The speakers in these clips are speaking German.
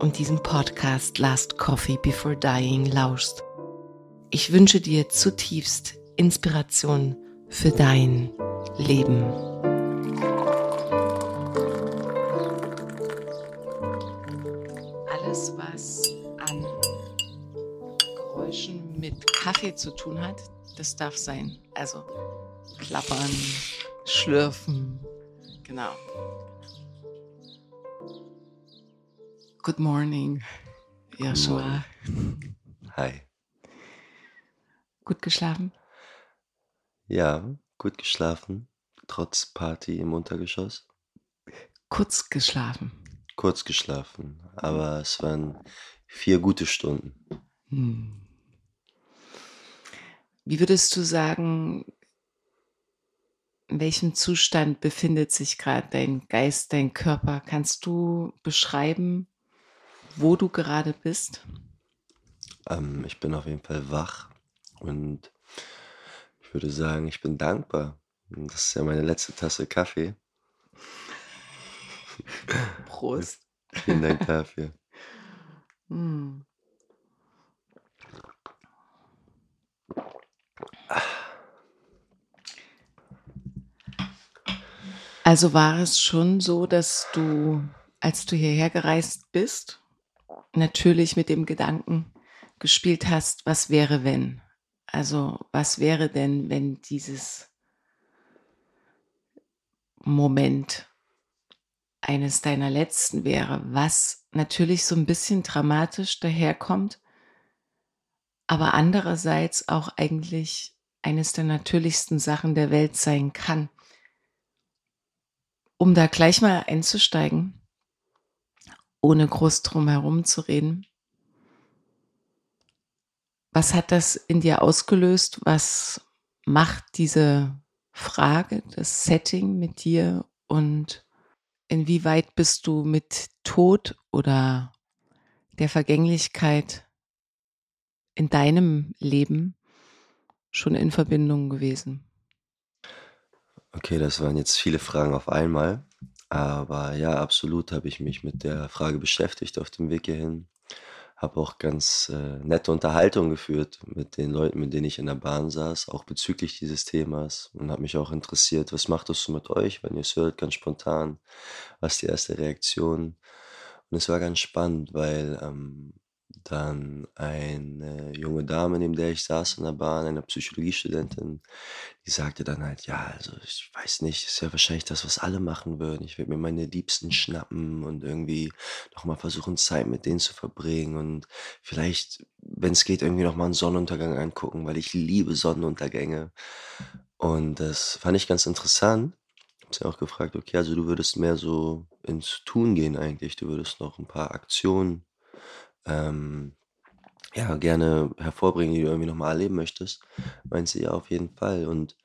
und diesem Podcast Last Coffee Before Dying lauschst. Ich wünsche dir zutiefst Inspiration für dein Leben. Alles, was an Geräuschen mit Kaffee zu tun hat, das darf sein. Also klappern, schlürfen, genau. Good morning, Joshua. Hi. Gut geschlafen? Ja, gut geschlafen, trotz Party im Untergeschoss. Kurz geschlafen. Kurz geschlafen, aber es waren vier gute Stunden. Hm. Wie würdest du sagen, in welchem Zustand befindet sich gerade dein Geist, dein Körper? Kannst du beschreiben, wo du gerade bist? Ähm, ich bin auf jeden Fall wach und ich würde sagen, ich bin dankbar. Das ist ja meine letzte Tasse Kaffee. Prost. Vielen Dank dafür. Hm. Also war es schon so, dass du, als du hierher gereist bist, natürlich mit dem Gedanken gespielt hast, was wäre wenn? Also was wäre denn, wenn dieses Moment eines deiner letzten wäre, was natürlich so ein bisschen dramatisch daherkommt, aber andererseits auch eigentlich eines der natürlichsten Sachen der Welt sein kann. Um da gleich mal einzusteigen, ohne groß drum herum zu reden. Was hat das in dir ausgelöst? Was macht diese Frage, das Setting mit dir und inwieweit bist du mit Tod oder der Vergänglichkeit in deinem Leben schon in Verbindung gewesen? Okay, das waren jetzt viele Fragen auf einmal. Aber ja, absolut habe ich mich mit der Frage beschäftigt auf dem Weg hierhin. Habe auch ganz äh, nette Unterhaltung geführt mit den Leuten, mit denen ich in der Bahn saß, auch bezüglich dieses Themas und habe mich auch interessiert, was macht das so mit euch, wenn ihr es hört, ganz spontan, was ist die erste Reaktion? Und es war ganz spannend, weil ähm, dann eine junge Dame, neben der ich saß in der Bahn, eine Psychologiestudentin, die sagte dann halt: „Ja, also, ich weiß nicht, ist ja wahrscheinlich das, was alle machen würden. Ich würde mir meine Liebsten schnappen und irgendwie noch mal versuchen, Zeit mit denen zu verbringen und vielleicht, wenn es geht, irgendwie noch mal 'n Sonnenuntergang angucken, weil ich liebe Sonnenuntergänge.“ Und das fand ich ganz interessant. Habe sie auch gefragt: „Okay, also du würdest mehr so ins Tun gehen eigentlich. Du würdest noch ein paar Aktionen, ähm, ja, gerne hervorbringen, die du irgendwie noch mal erleben möchtest?“ Meint sie: „Ja, auf jeden Fall.“ Und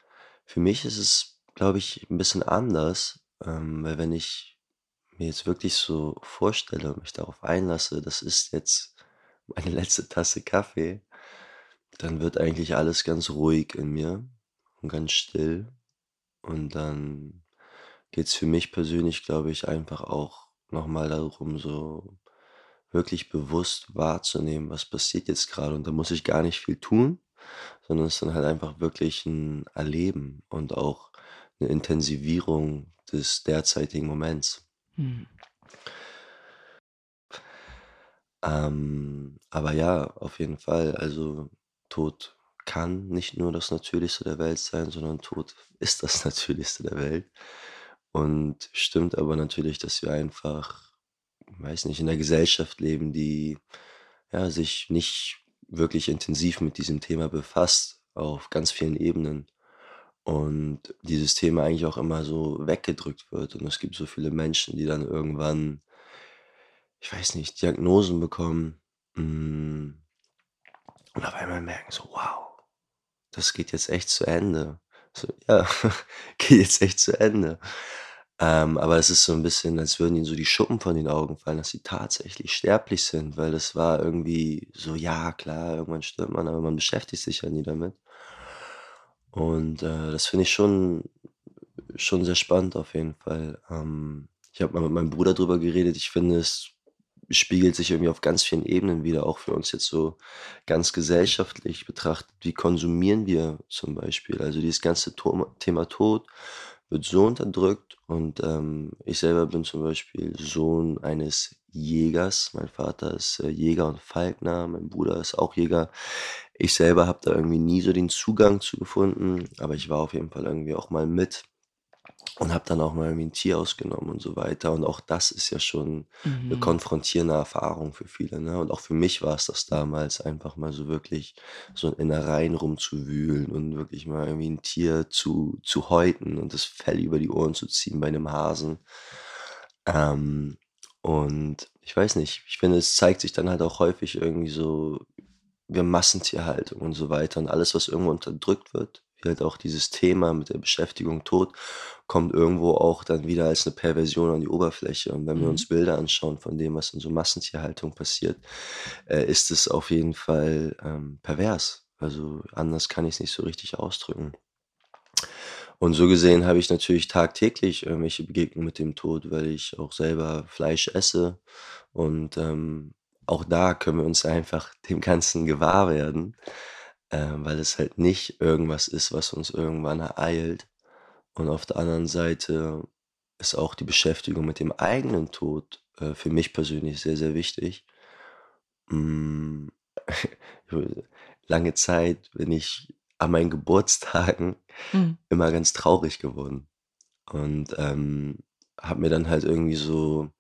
für mich ist es, glaube ich, ein bisschen anders, ähm, weil wenn ich mir jetzt wirklich so vorstelle und mich darauf einlasse, das ist jetzt meine letzte Tasse Kaffee, dann wird eigentlich alles ganz ruhig in mir und ganz still. Und dann geht's für mich persönlich, glaube ich, einfach auch noch mal darum, so wirklich bewusst wahrzunehmen, was passiert jetzt gerade. Und da muss ich gar nicht viel tun, sondern es ist dann halt einfach wirklich ein Erleben und auch eine Intensivierung des derzeitigen Moments. Mhm. Ähm, aber ja, auf jeden Fall, also Tod kann nicht nur das Natürlichste der Welt sein, sondern Tod ist das Natürlichste der Welt. Und stimmt aber natürlich, dass wir einfach, weiß nicht, in 'ner Gesellschaft leben, die, ja, sich nicht wirklich intensiv mit diesem Thema befasst, auf ganz vielen Ebenen. Und dieses Thema eigentlich auch immer so weggedrückt wird. Und es gibt so viele Menschen, die dann irgendwann, ich weiß nicht, Diagnosen bekommen, hm, und auf einmal merken so: „Wow, das geht jetzt echt zu Ende.“ So, ja, geht jetzt echt zu Ende. Ähm, aber es ist so 'n bisschen, als würden ihnen so die Schuppen von den Augen fallen, dass sie tatsächlich sterblich sind, weil das war irgendwie so: Ja, klar, irgendwann stirbt man, aber man beschäftigt sich ja nie damit. Und, äh, das finde ich schon schon sehr spannend auf jeden Fall. Ähm, ich habe mal mit meinem Bruder drüber geredet. Ich finde, es spiegelt sich irgendwie auf ganz vielen Ebenen wieder, auch für uns jetzt so ganz gesellschaftlich betrachtet. Wie konsumieren wir zum Beispiel? Also, dieses ganze Thema Tod wird so unterdrückt und, ähm, ich selber bin zum Beispiel Sohn eines Jägers. Mein Vater ist, äh, Jäger und Falkner, mein Bruder ist auch Jäger. Ich selber habe da irgendwie nie so den Zugang zu gefunden, aber ich war auf jeden Fall irgendwie auch mal mit und habe dann auch mal irgendwie 'n Tier ausgenommen und so weiter. Und auch das ist ja schon Mhm. konfrontierende Erfahrung für viele, ne? Und auch für mich war's das damals, einfach mal so wirklich so in Innereien rumzuwühlen und wirklich mal irgendwie 'n Tier zu zu häuten und das Fell über die Ohren zu ziehen bei 'nem Hasen. Ähm, und ich weiß nicht, ich finde, es zeigt sich dann halt auch häufig irgendwie so wir Massentierhaltung und so weiter und alles, was irgendwo unterdrückt wird, wie halt auch dieses Thema mit der Beschäftigung Tod, kommt irgendwo auch dann wieder als 'ne Perversion an die Oberfläche. Und wenn wir Mhm. uns Bilder anschauen von dem, was in so Massentierhaltung passiert, äh, ist es auf jeden Fall, ähm, pervers. Also, anders kann ich's nicht so richtig ausdrücken. Und so gesehen habe ich natürlich tagtäglich irgendwelche Begegnungen mit dem Tod, weil ich auch selber Fleisch esse. Und, ähm, auch da können wir uns einfach dem Ganzen gewahr werden, weil es halt nicht irgendwas ist, was uns irgendwann ereilt. Und auf der anderen Seite ist auch die Beschäftigung mit dem eigenen Tod, äh, für mich persönlich sehr, sehr wichtig. Hm, lange Zeit bin ich an meinen Geburtstagen Mhm. immer ganz traurig geworden und, ähm, habe mir dann halt irgendwie so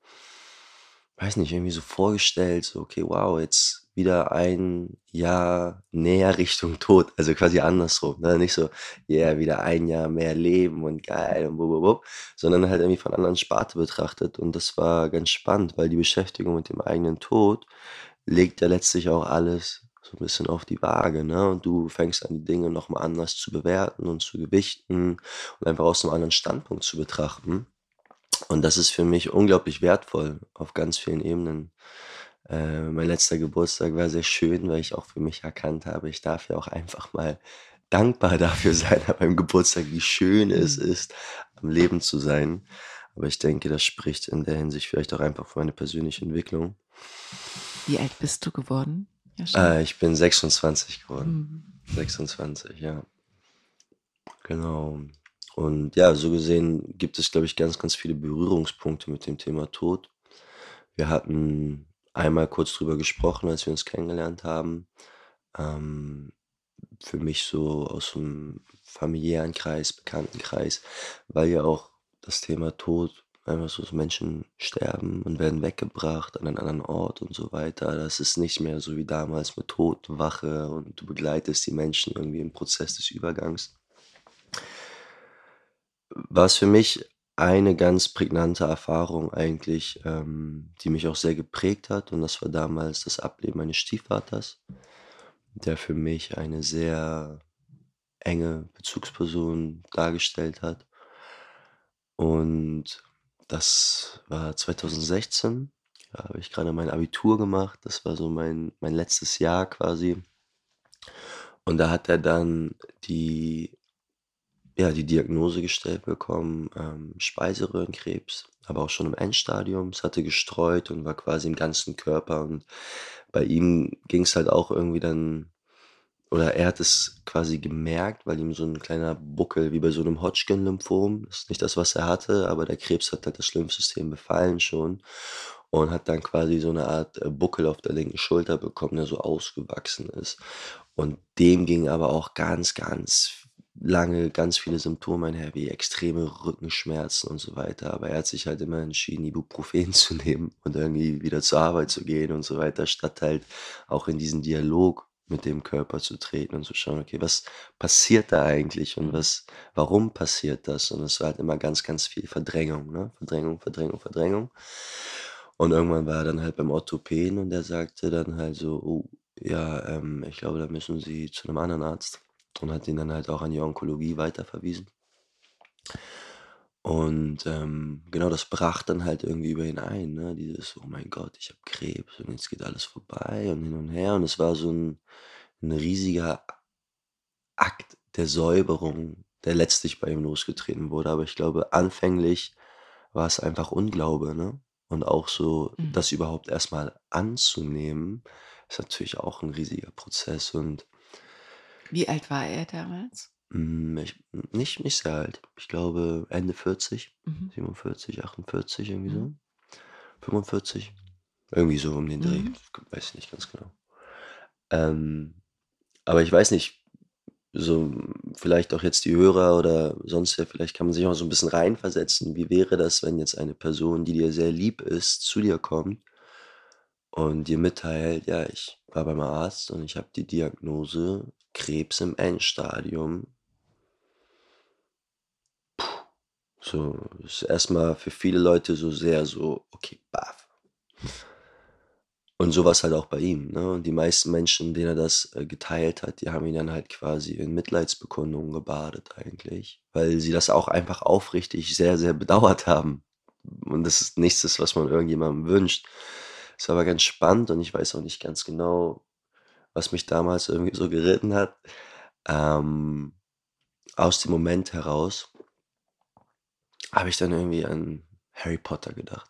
weiß nicht, irgendwie so vorgestellt, so: „Okay, wow, jetzt wieder ein Jahr näher Richtung Tod.“ Also, quasi andersrum, ne? Nicht so: „Yeah, wieder ein Jahr mehr Leben und geil und wup sondern halt irgendwie von der anderen Sparte betrachtet. Und das war ganz spannend, weil die Beschäftigung mit dem eigenen Tod legt ja letztlich auch alles so 'n bisschen auf die Waage, ne? Und du fängst an, die Dinge noch mal anders zu bewerten und zu gewichten und einfach aus 'nem anderen Standpunkt zu betrachten. Und das ist für mich unglaublich wertvoll auf ganz vielen Ebenen. Äh, mein letzter Geburtstag war sehr schön, weil ich auch für mich erkannt habe, ich darf ja auch einfach mal dankbar dafür sein an meinem Geburtstag, wie schön es Mhm. ist, am Leben zu sein. Aber ich denke, das spricht in der Hinsicht vielleicht auch einfach für meine persönliche Entwicklung. Wie alt bist du geworden, Jascha? Äh, ich bin 26 geworden. Mhm. 26, ja. Genau. Und ja, so gesehen gibt es, glaube ich, ganz, ganz viele Berührungspunkte mit dem Thema Tod. Wir hatten einmal kurz drüber gesprochen, als wir uns kennengelernt haben. Ähm, für mich so aus dem familiären Kreis, Bekanntenkreis, weil ja auch das Thema Tod einfach so Menschen sterben und werden weggebracht an einen anderen Ort und so weiter. Das ist nicht mehr so wie damals mit Todwache und du begleitest die Menschen irgendwie im Prozess des Übergangs. War es für mich eine ganz prägnante Erfahrung eigentlich, ähm, die mich auch sehr geprägt hat und das war damals das Ableben meines Stiefvaters, der für mich eine sehr enge Bezugsperson dargestellt hat. Und das war 2016. Da habe ich gerade mein Abitur gemacht. Das war so mein mein letztes Jahr quasi. Und da hat er dann die ja, die Diagnose gestellt bekommen, ähm, Speiseröhrenkrebs, aber auch schon im Endstadium. Es hatte gestreut und war quasi im ganzen Körper und bei ihm ging es halt auch irgendwie dann oder er hat es quasi gemerkt, weil ihm so ein kleiner Buckel wie bei so einem Hodgkin-Lymphom ist nicht das, was er hatte, aber der Krebs hat halt das Lymphsystem befallen schon und hat dann quasi so eine Art, äh, Buckel auf der linken Schulter bekommen, der so ausgewachsen ist. Und dem ging aber auch ganz, ganz lange ganz viele Symptome einher, wie extreme Rückenschmerzen und so weiter. Aber er hat sich halt immer entschieden, Ibuprofen zu nehmen und irgendwie wieder zur Arbeit zu gehen und so weiter, statt halt auch in diesen Dialog mit dem Körper zu treten und zu schauen, okay, was passiert da eigentlich und was, warum passiert das? Und es war halt immer ganz, ganz viel Verdrängung, ne? Verdrängung, Verdrängung, Verdrängung. Und irgendwann war er dann halt beim Orthopäden und der sagte dann halt so, oh, ja, ähm, ich glaube, da müssen Sie zu einem anderen Arzt und hat ihn dann halt auch an die Onkologie weiterverwiesen. Und ähm, genau, das brach dann halt irgendwie über ihn ein, ne? Dieses, oh mein Gott, ich habe Krebs und jetzt geht alles vorbei und hin und her. Und es war so ein, ein riesiger Akt der Säuberung, der letztlich bei ihm losgetreten wurde. Aber ich glaube, anfänglich war es einfach Unglaube, ne? Und auch so, mhm. das überhaupt erstmal anzunehmen, ist natürlich auch ein riesiger Prozess. Und wie alt war er damals? Hm, ich nicht nicht sehr alt. Ich glaube Ende 40, Mhm. 47, 48, irgendwie so. Mhm. 45, irgendwie so um den Dreh. Mhm. Weiß ich nicht ganz genau. Ähm, aber ich weiß nicht, so vielleicht auch jetzt die Hörer oder sonst wer, vielleicht kann man sich auch so ein bisschen reinversetzen. Wie wäre das, wenn jetzt eine Person, die dir sehr lieb ist, zu dir kommt und dir mitteilt: „Ja, ich war beim Arzt und ich habe die Diagnose Krebs im Endstadium. Puh, so, ist erstmal für viele Leute so sehr so, okay, baff. Und so war's halt auch bei ihm, ne? Und die meisten Menschen, denen er das, äh, geteilt hat, die haben ihn dann halt quasi in Mitleidsbekundungen gebadet eigentlich, weil sie das auch einfach aufrichtig sehr, sehr bedauert haben. Und das ist nichts was man irgendjemandem wünscht. Es war aber ganz spannend und ich weiß auch nicht ganz genau, was mich damals irgendwie so geritten hat. Ähm, aus dem Moment heraus habe ich dann irgendwie an Harry Potter gedacht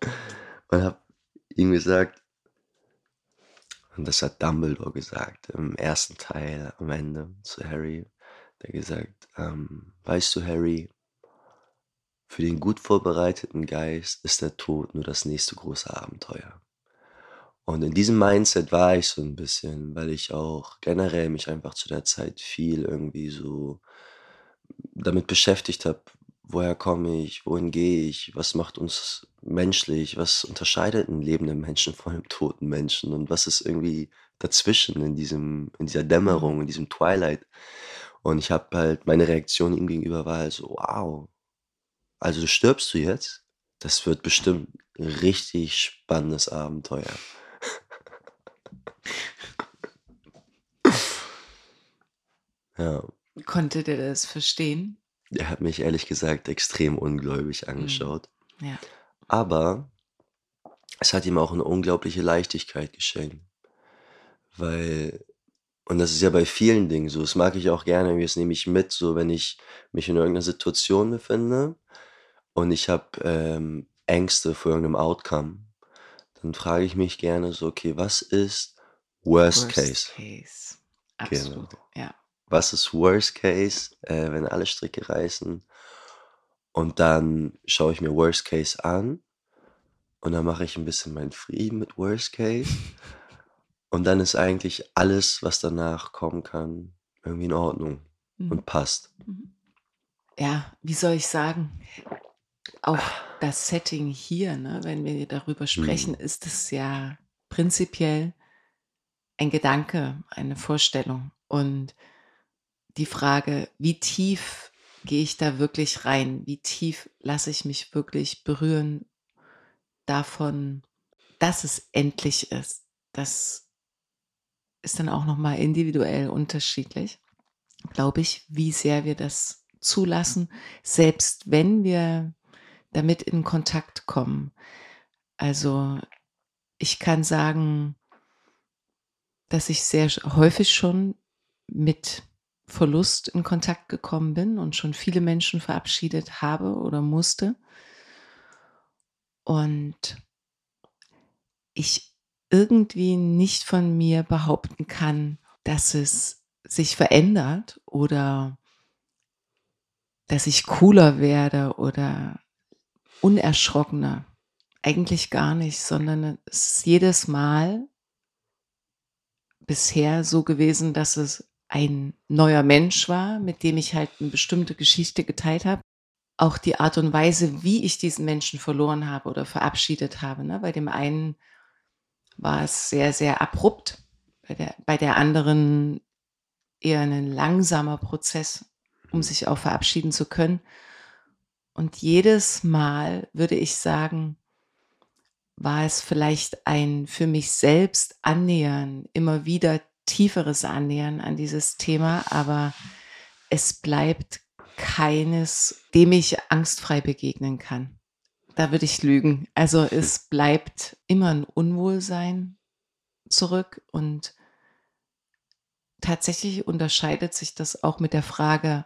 und habe ihm gesagt und das hat Dumbledore gesagt im ersten Teil am Ende zu Harry, der gesagt, ähm, weißt du Harry, für den gut vorbereiteten Geist ist der Tod nur das nächste große Abenteuer. Und in diesem Mindset war ich so ein bisschen, weil ich auch generell mich einfach zu der Zeit viel irgendwie so damit beschäftigt habe: Woher komme ich? Wohin gehe ich? Was macht uns menschlich? Was unterscheidet einen lebenden Menschen von einem toten Menschen? Und was ist irgendwie dazwischen in diesem in dieser Dämmerung, in diesem Twilight? Und ich habe halt meine Reaktion ihm gegenüber war halt so: „Wow, also stirbst du jetzt? Das wird bestimmt 'n richtig spannendes Abenteuer.“ Ja. Konnte der das verstehen? Er hat mich ehrlich gesagt extrem ungläubig Mhm. angeschaut. Ja. Aber es hat ihm auch eine unglaubliche Leichtigkeit geschenkt. Weil und das ist ja bei vielen Dingen so, das mag ich auch gerne, das nehme ich mit, so wenn ich mich in irgendeiner Situation befinde und ich habe, ähm, Ängste vor irgendeinem Outcome, dann frage ich mich gerne so: „Okay, was ist Worst Worst Case?“ Case. Genau. Absolut, ja. Was ist Worst Case, äh, wenn alle Stricke reißen? Und dann schaue ich mir Worst Case an und dann mache ich ein bisschen meinen Frieden mit Worst Case. Und dann ist eigentlich alles, was danach kommen kann, irgendwie in Ordnung Mhm. und passt. Ja, wie soll ich sagen? Auch das Setting hier, ne, wenn wir darüber sprechen, Mhm. ist es ja prinzipiell ein Gedanke, eine Vorstellung. Und die Frage, wie tief gehe ich da wirklich rein? Wie tief lasse ich mich wirklich berühren davon, dass es endlich ist? Das ist dann auch nochmal individuell unterschiedlich, glaube ich, wie sehr wir das zulassen, selbst wenn wir damit in Kontakt kommen. Also ich kann sagen, dass ich sehr häufig schon mit Verlust in Kontakt gekommen bin und schon viele Menschen verabschiedet habe oder musste. Und ich irgendwie nicht von mir behaupten kann, dass es sich verändert oder dass ich cooler werde oder unerschrockener. Eigentlich gar nicht, sondern es ist jedes Mal bisher so gewesen, dass es ein neuer Mensch war, mit dem ich halt eine bestimmte Geschichte geteilt habe. Auch die Art und Weise, wie ich diesen Menschen verloren habe oder verabschiedet habe. Ne? Bei dem einen war es sehr, sehr abrupt, bei der, bei der anderen eher ein langsamer Prozess, um sich auch verabschieden zu können. Und jedes Mal würde ich sagen, war es vielleicht ein für mich selbst annähern, immer wieder tieferes Annähern an dieses Thema, aber es bleibt keines, dem ich angstfrei begegnen kann. Da würde ich lügen. Also es bleibt immer ein Unwohlsein zurück und tatsächlich unterscheidet sich das auch mit der Frage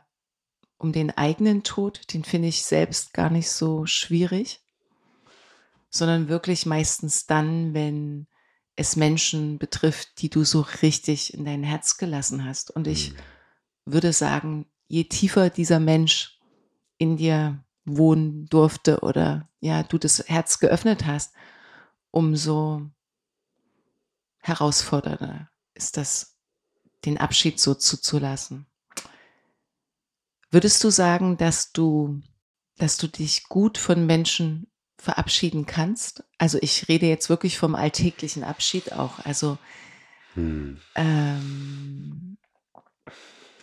um den eigenen Tod. Den finde ich selbst gar nicht so schwierig sondern wirklich meistens dann, wenn es Menschen betrifft, die du so richtig in dein Herz gelassen hast. Und ich Mhm. würde sagen, je tiefer dieser Mensch in dir wohnen durfte oder ja, du das Herz geöffnet hast, umso herausfordernder ist das, den Abschied so zuzulassen. Würdest du sagen, dass du, dass du dich gut von Menschen verabschieden kannst? Also ich rede jetzt wirklich vom alltäglichen Abschied auch. Also Hm. ähm,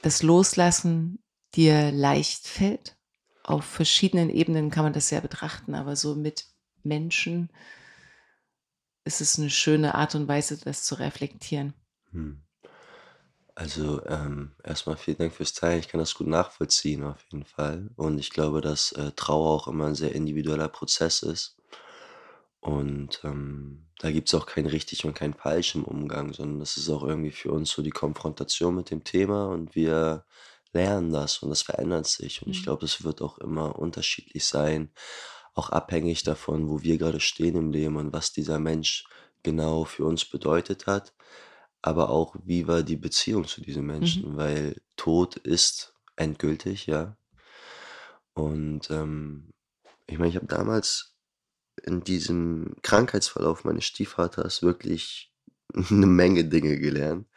das Loslassen dir leicht fällt. Auf verschiedenen Ebenen kann man das ja betrachten, aber so mit Menschen ist es eine schöne Art und Weise, das zu reflektieren. Hm. Also, ähm, erst vielen Dank fürs Teilen. Ich kann das gut nachvollziehen auf jeden Fall. Und ich glaube, dass, äh, Trauer auch immer ein sehr individueller Prozess ist. Und, ähm, da gibt's auch kein richtig und kein falsch im Umgang, sondern das ist auch irgendwie für uns so die Konfrontation mit dem Thema und wir lernen das und das verändert sich. Und ich Mhm. glaube, das wird auch immer unterschiedlich sein, auch abhängig davon, wo wir gerade stehen im Leben und was dieser Mensch genau für uns bedeutet hat, aber auch, wie war die Beziehung zu diesem Mhm. Menschen, weil Tod ist endgültig, ja. Und, ähm, ich meine, ich habe damals in diesem Krankheitsverlauf meines Stiefvaters wirklich 'ne Menge Dinge gelernt.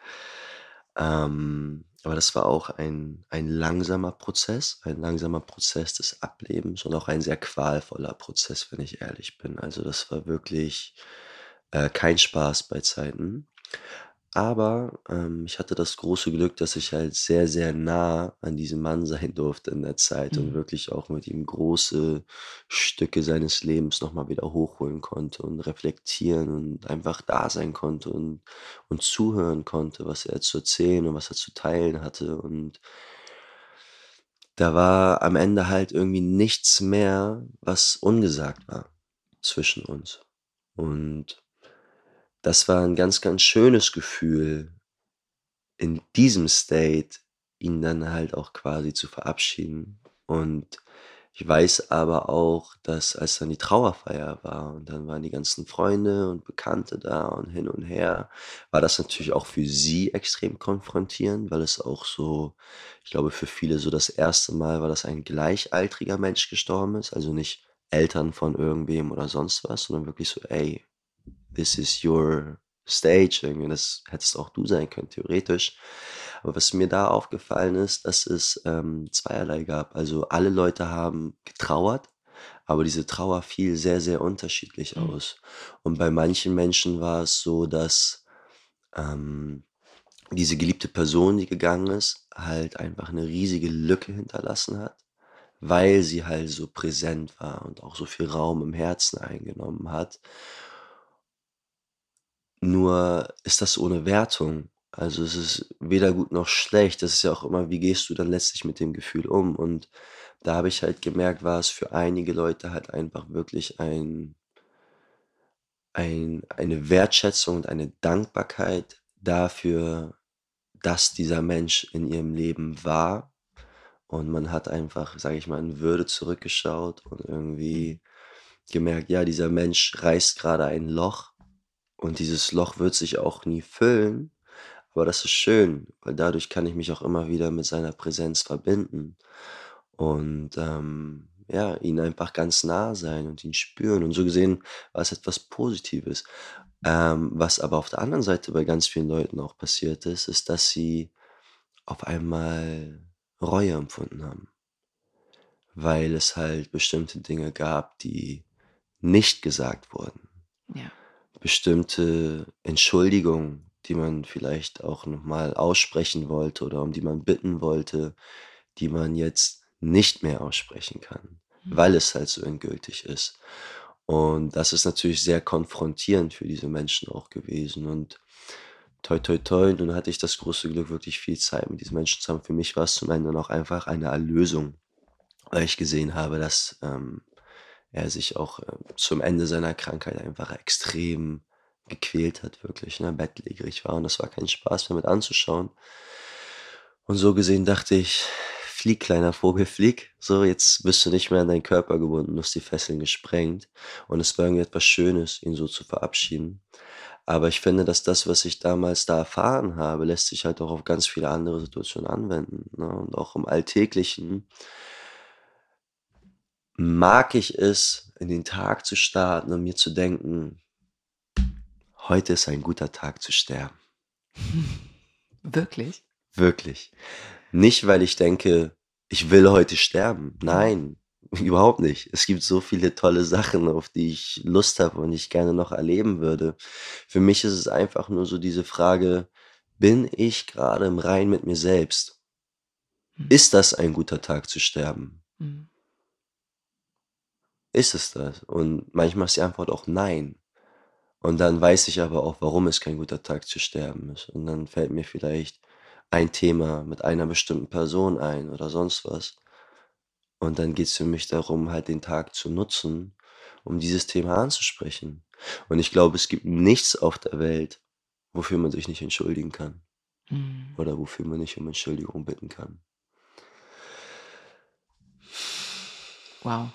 Ähm, aber das war auch ein ein langsamer Prozess, ein langsamer Prozess des Ablebens und auch ein sehr qualvoller Prozess, wenn ich ehrlich bin. Also, das war wirklich, äh, kein Spaß bei Zeiten. Aber, ähm, ich hatte das große Glück, dass ich halt sehr, sehr nah an diesem Mann sein durfte in der Zeit und Mhm. wirklich auch mit ihm große Stücke seines Lebens noch mal wieder hochholen konnte und reflektieren und einfach da sein konnte und und zuhören konnte, was er zu erzählen und was er zu teilen hatte. Und da war am Ende halt irgendwie nichts mehr, was ungesagt war zwischen uns. Und das war 'n ganz, ganz schönes Gefühl, in diesem State ihn dann halt auch quasi zu verabschieden. Und ich weiß aber auch, dass als dann die Trauerfeier war und dann waren die ganzen Freunde und Bekannte da und hin und her, war das natürlich auch für sie extrem konfrontierend, weil es auch so ich glaube, für viele so das erste Mal war, dass ein gleichaltriger Mensch gestorben ist, also nicht Eltern von irgendwem oder sonst was, sondern wirklich so: „Ey, this is your stage“, irgendwie. Das hättest auch du sein können, theoretisch. Aber was mir da aufgefallen ist, dass es, ähm, zweierlei gab. Also, alle Leute haben getrauert, aber diese Trauer fiel sehr, sehr unterschiedlich Mhm. aus. Und bei manchen Menschen war es so, dass, ähm, diese geliebte Person, die gegangen ist, halt einfach 'ne riesige Lücke hinterlassen hat, weil sie halt so präsent war und auch so viel Raum im Herzen eingenommen hat. Nur ist das ohne Wertung. Also, es ist weder gut noch schlecht. Das ist ja auch immer, wie gehst du dann letztlich mit dem Gefühl um? Und da habe ich halt gemerkt, war es für einige Leute halt einfach wirklich ein ein eine Wertschätzung und eine Dankbarkeit dafür, dass dieser Mensch in ihrem Leben war. Und man hat einfach, sage ich mal, in Würde zurückgeschaut und irgendwie gemerkt, ja, dieser Mensch reißt grade ein Loch und dieses Loch wird sich auch nie füllen, aber das ist schön, weil dadurch kann ich mich auch immer wieder mit seiner Präsenz verbinden und, ähm, ja, ihn einfach ganz nah sein und ihn spüren. Und so gesehen war es etwas Positives. Ähm, was aber auf der anderen Seite bei ganz vielen Leuten auch passiert ist, ist, dass sie auf einmal Reue empfunden haben. Weil es halt bestimmte Dinge gab, die nicht gesagt wurden. Ja. Bestimmte Entschuldigungen, die man vielleicht auch noch mal aussprechen wollte oder um die man bitten wollte, die man jetzt nicht mehr aussprechen kann, Mhm. weil es halt so endgültig ist. Und das ist natürlich sehr konfrontierend für diese Menschen auch gewesen und toi, toi, toi, nun hatte ich das große Glück, wirklich viel Zeit mit diesen Menschen zu haben. Für mich war es zum Ende auch einfach eine Erlösung, weil ich gesehen habe, dass, ähm, er sich auch, ähm, zum Ende seiner Krankheit einfach extrem gequält hat, wirklich, ne, bettlägerig war und das war kein Spaß mehr mit anzuschauen. Und so gesehen dachte ich: „Flieg, kleiner Vogel, flieg. So, jetzt bist du nicht mehr an deinen Körper gebunden, du hast die Fesseln gesprengt.“ Und es war irgendwie etwas Schönes, ihn so zu verabschieden. Aber ich finde, dass das, was ich damals da erfahren habe, lässt sich halt auch auf ganz viele andere Situationen anwenden, ne? Und auch im Alltäglichen mag ich es, in den Tag zu starten und mir zu denken: „Heute ist ein guter Tag zu sterben.“ Wirklich? Wirklich. Nicht, weil ich denke, ich will heute sterben. Nein, überhaupt nicht. Es gibt so viele tolle Sachen, auf die ich Lust habe und ich gerne noch erleben würde. Für mich ist es einfach nur so diese Frage: „Bin ich grade im Reinen mit mir selbst?“ Mhm. Ist das ein guter Tag zu sterben? Mhm. Ist es das? Und manchmal ist die Antwort auch „Nein“. Und dann weiß ich aber auch, warum es kein guter Tag zu sterben ist. Und dann fällt mir vielleicht ein Thema mit einer bestimmten Person ein oder sonst was. Und dann geht's für mich darum, halt den Tag zu nutzen, um dieses Thema anzusprechen. Und ich glaube, es gibt nichts auf der Welt, wofür man sich nicht entschuldigen kann Mhm. oder wofür man nicht um Entschuldigung bitten kann. Wow.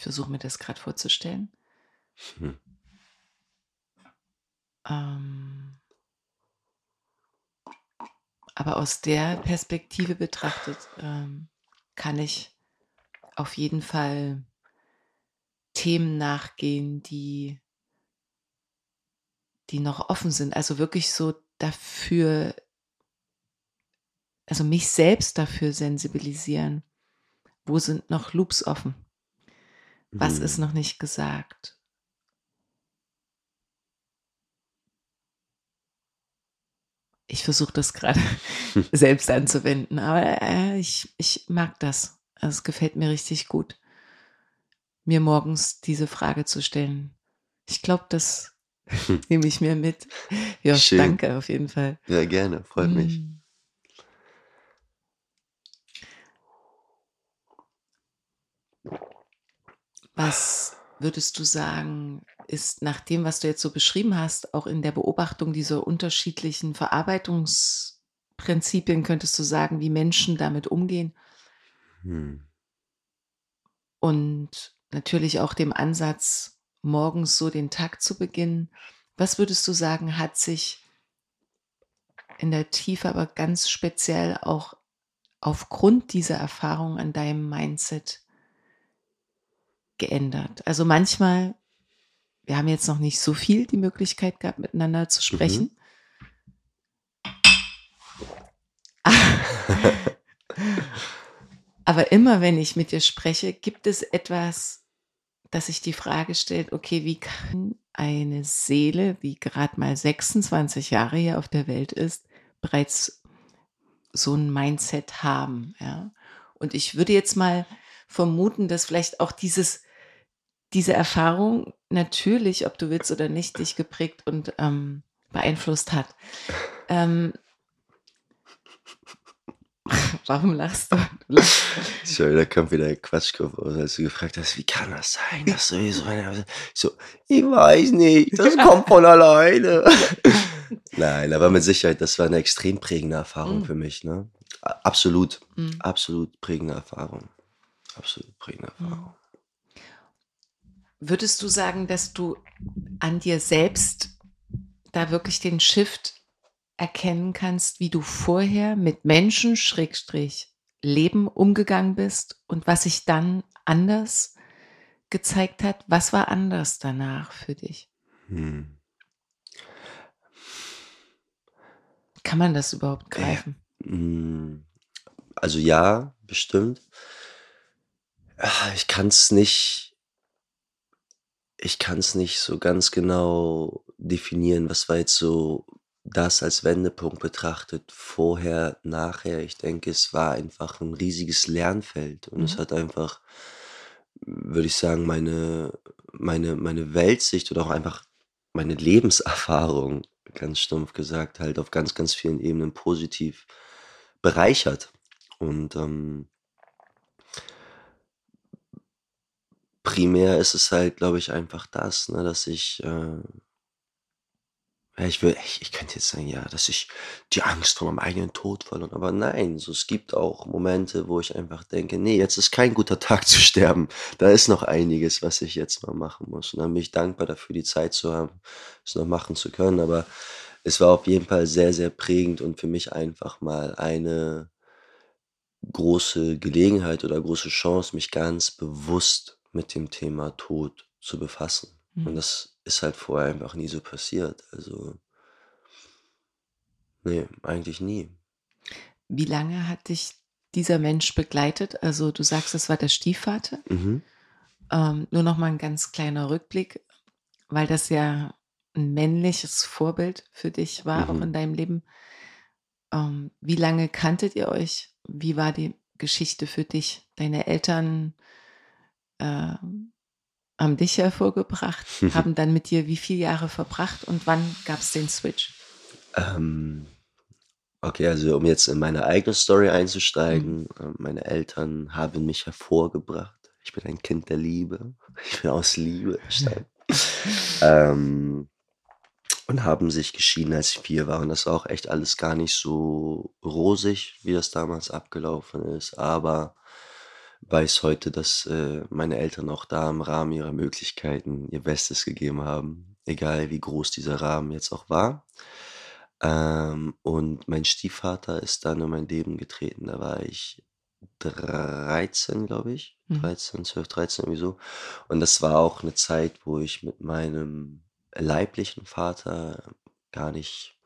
Ich versuche mir das grad vorzustellen. Mhm. Ähm aber aus der Perspektive betrachtet, ähm, kann ich auf jeden Fall Themen nachgehen, die die noch offen sind. Also, wirklich so dafür also, mich selbst dafür sensibilisieren. Wo sind noch Loops offen? Was ist Mhm. noch nicht gesagt? Ich versuche das grade selbst anzuwenden, aber, äh, ich ich mag das. Also, es gefällt mir richtig gut mir morgens diese Frage zu stellen. Ich glaube, das nehme ich mir mit. Ja, danke auf jeden Fall. Ja, gerne, freut mich. Mhm. Was würdest du sagen, ist nach dem, was du jetzt so beschrieben hast, auch in der Beobachtung dieser unterschiedlichen Verarbeitungsprinzipien, könntest du sagen, wie Menschen damit umgehen? Mhm. Und natürlich auch dem Ansatz, morgens so den Tag zu beginnen. Was würdest du sagen, hat sich in der Tiefe, aber ganz speziell auch aufgrund dieser Erfahrung an deinem Mindset geändert? Also manchmal, wir haben jetzt noch nicht so viel die Möglichkeit gehabt, miteinander zu sprechen. Mhm. Aber immer wenn ich mit dir spreche, gibt es etwas, dass sich die Frage stellt, okay, wie kann eine Seele, die gerade mal 26 Jahre hier auf der Welt ist, bereits so ein Mindset haben, ja? Und ich würde jetzt mal vermuten, dass vielleicht auch dieses, diese Erfahrung natürlich, ob du willst oder nicht, dich geprägt und ähm, beeinflusst hat. Ähm, Warum lachst du? Sorry, da kommt wieder ein Quatschkopf aus, als du gefragt hast, wie kann das sein, dass du so eine. So, ich weiß nicht, das kommt von alleine. Nein, aber mit Sicherheit, das war eine extrem prägende Erfahrung mm. für mich. Ne? Absolut, mm. absolut prägende Erfahrung. Absolut prägende mm. Erfahrung. Würdest du sagen, dass du an dir selbst da wirklich den Shift erkennen kannst, wie du vorher mit Menschen, Schrägstrich, Leben umgegangen bist und was sich dann anders gezeigt hat? Was war anders danach für dich? Hm. Kann man das überhaupt greifen? Hm. Also ja, bestimmt. Ah, ich kann es nicht, ich kann es nicht so ganz genau definieren, was war jetzt so das als Wendepunkt betrachtet, vorher, nachher. Ich denke, es war einfach ein riesiges Lernfeld und es mhm. hat einfach, würde ich sagen, meine meine meine Weltsicht oder auch einfach meine Lebenserfahrung, ganz stumpf gesagt, halt auf ganz, ganz vielen Ebenen positiv bereichert. Und, ähm primär ist es halt, glaube ich, einfach das, ne, dass ich, äh ich will ich ich könnte jetzt sagen, ja, dass ich die Angst vor meinem eigenen Tod verloren aber nein, so es gibt auch Momente, wo ich einfach denke: nee, jetzt ist kein guter Tag zu sterben. Da ist noch einiges, was ich jetzt mal machen muss.“ Und dann bin ich dankbar dafür, die Zeit zu haben, es noch machen zu können. Aber es war auf jeden Fall sehr, sehr prägend und für mich einfach mal eine große Gelegenheit oder große Chance, mich ganz bewusst mit dem Thema Tod zu befassen. Und mhm. das ist halt vorher einfach nie so passiert. Also, nee, eigentlich nie. Wie lange hat dich dieser Mensch begleitet? Also du sagst, es war der Stiefvater. Mhm. Ähm, nur noch mal ein ganz kleiner Rückblick, weil das ja ein männliches Vorbild für dich war, auch mhm. in deinem Leben. Ähm, wie lange kanntet ihr euch? Wie war die Geschichte für dich? Deine Eltern, ähm, haben dich hervorgebracht, haben dann mit dir wie viele Jahre verbracht und wann gab es den Switch? Ähm, okay, also um jetzt in meine eigene Story einzusteigen, mhm. meine Eltern haben mich hervorgebracht. Ich bin ein Kind der Liebe. Ich bin aus Liebe entstanden. ähm, und haben sich geschieden, als ich vier war. Und das war auch echt alles gar nicht so rosig, wie das damals abgelaufen ist. Aber weiß heute, dass äh, meine Eltern auch da im Rahmen ihrer Möglichkeiten ihr Bestes gegeben haben, egal wie groß dieser Rahmen jetzt auch war. Ähm, und mein Stiefvater ist dann in mein Leben getreten. Da war ich 13, glaube ich. Mhm. 13, 12, 13 irgendwie so. Und das war auch eine Zeit, wo ich mit meinem leiblichen Vater gar nicht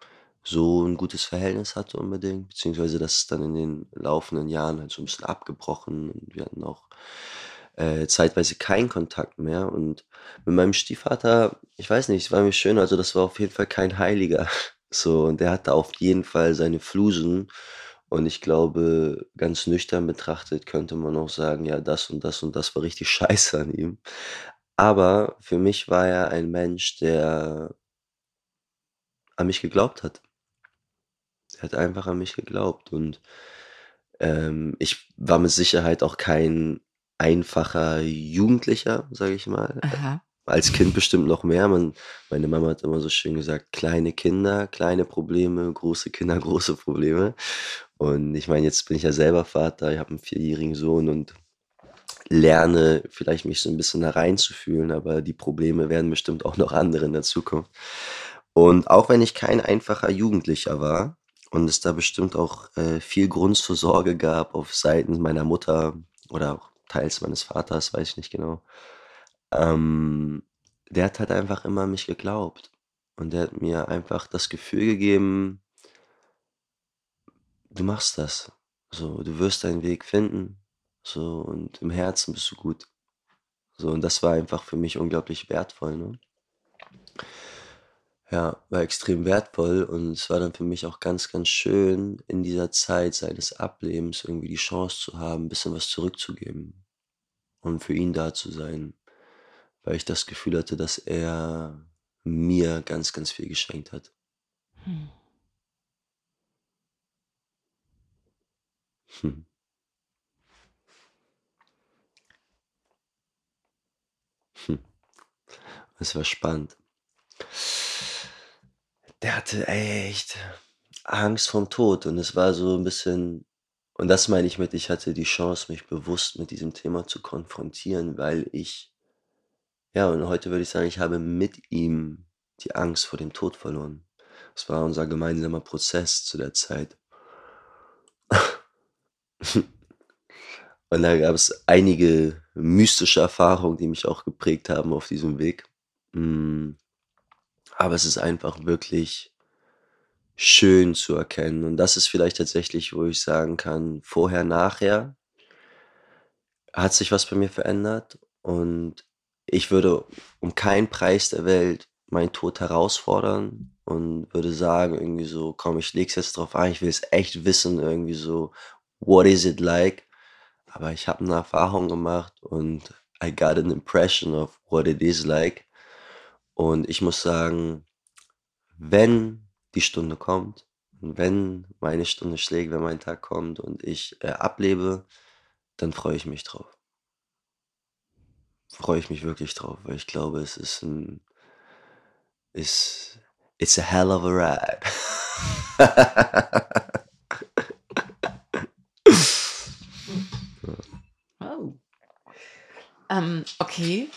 so ein gutes Verhältnis hatte unbedingt, beziehungsweise das ist dann in den laufenden Jahren halt so ein bisschen abgebrochen und wir hatten auch äh, zeitweise keinen Kontakt mehr. Und mit meinem Stiefvater, ich weiß nicht, es war mir schön, also das war auf jeden Fall kein Heiliger. So, und der hatte auf jeden Fall seine Flusen. Und ich glaube, ganz nüchtern betrachtet könnte man auch sagen, ja, das und das und das war richtig scheiße an ihm. Aber für mich war er ein Mensch, der an mich geglaubt hat. Er hat einfach an mich geglaubt und, ähm, ich war mit Sicherheit auch kein einfacher Jugendlicher, sage ich mal. Aha. Als Kind bestimmt noch mehr. Man meine Mama hat immer so schön gesagt: „Kleine Kinder, kleine Probleme, große Kinder, große Probleme.“ Und ich meine, jetzt bin ich ja selber Vater, ich habe einen vierjährigen Sohn und lerne vielleicht mich so ein bisschen da reinzufühlen, aber die Probleme werden bestimmt auch noch andere in der Zukunft. Und auch wenn ich kein einfacher Jugendlicher war und es da bestimmt auch, äh, viel Grund zur Sorge gab auf Seiten meiner Mutter oder auch teils meines Vaters, weiß ich nicht genau. Ähm, der hat halt einfach immer an mich geglaubt und der hat mir einfach das Gefühl gegeben du machst das. So, du wirst deinen Weg finden, so und im Herzen bist du gut. So, und das war einfach für mich unglaublich wertvoll, ne? Ja, war extrem wertvoll und es war dann für mich auch ganz, ganz schön, in dieser Zeit seines Ablebens irgendwie die Chance zu haben, 'n bisschen was zurückzugeben und für ihn da zu sein, weil ich das Gefühl hatte, dass er mir ganz, ganz viel geschenkt hat. Hm. Hm. Hm. Es war spannend. Der hatte echt Angst vorm Tod und es war so 'n bisschen und das meine ich mit, ich hatte die Chance, mich bewusst mit diesem Thema zu konfrontieren, weil ich ja, und heute würde ich sagen, ich habe mit ihm die Angst vor dem Tod verloren. Es war unser gemeinsamer Prozess zu der Zeit. Und da gab's einige mystische Erfahrungen, die mich auch geprägt haben auf diesem Weg. Hm, aber es ist einfach wirklich schön zu erkennen und das ist vielleicht tatsächlich, wo ich sagen kann, vorher, nachher hat sich was bei mir verändert und ich würde um keinen Preis der Welt meinen Tod herausfordern und würde sagen irgendwie so: „Komm, ich lege es jetzt drauf an, ich will es echt wissen irgendwie so, what is it like?“ Aber ich habe 'ne Erfahrung gemacht und I got an impression of what it is like. Und ich muss sagen, wenn die Stunde kommt wenn meine Stunde schlägt, wenn mein Tag kommt und ich, äh, ablebe, dann freue ich mich drauf. Freue ich mich wirklich drauf, weil ich glaube, es ist 'n ist it's a hell of a ride. Oh. Ähm, okay.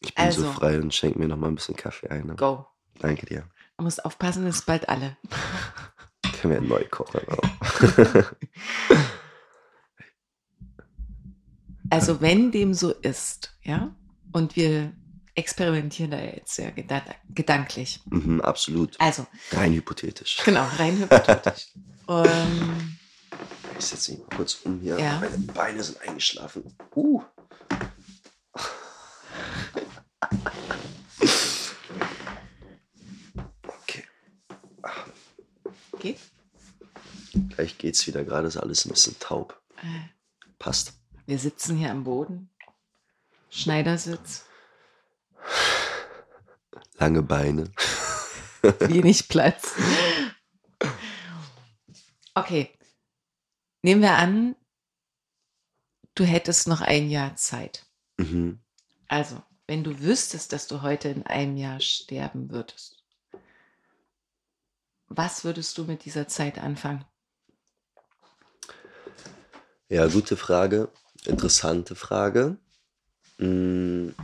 Ich bin so Also frei und schenke mir noch mal 'n bisschen Kaffee ein, ne? Go. Danke dir. Du musst aufpassen, es ist bald alle. Können wir neu kochen auch. Also, wenn dem so ist, ja, und wir experimentieren da jetzt sehr geda gedanklich. Mhm, absolut. Also Rein hypothetisch. Genau, rein hypothetisch. Ähm, Ich setze mich mal kurz um hier. Ja. Meine Beine sind eingeschlafen. Uh. Okay. geht? Gleich geht's wieder. Gerade ist alles 'n bisschen taub. Äh, Passt. wir sitzen hier am Boden. Schneidersitz, Lange Beine. wenig Platz. Okay. Nehmen wir an, du hättest noch ein Jahr Zeit. Mhm. Also, wenn du wüsstest, dass du heute in einem Jahr sterben würdest was würdest du mit dieser Zeit anfangen? Ja, gute Frage. Interessante Frage. Hm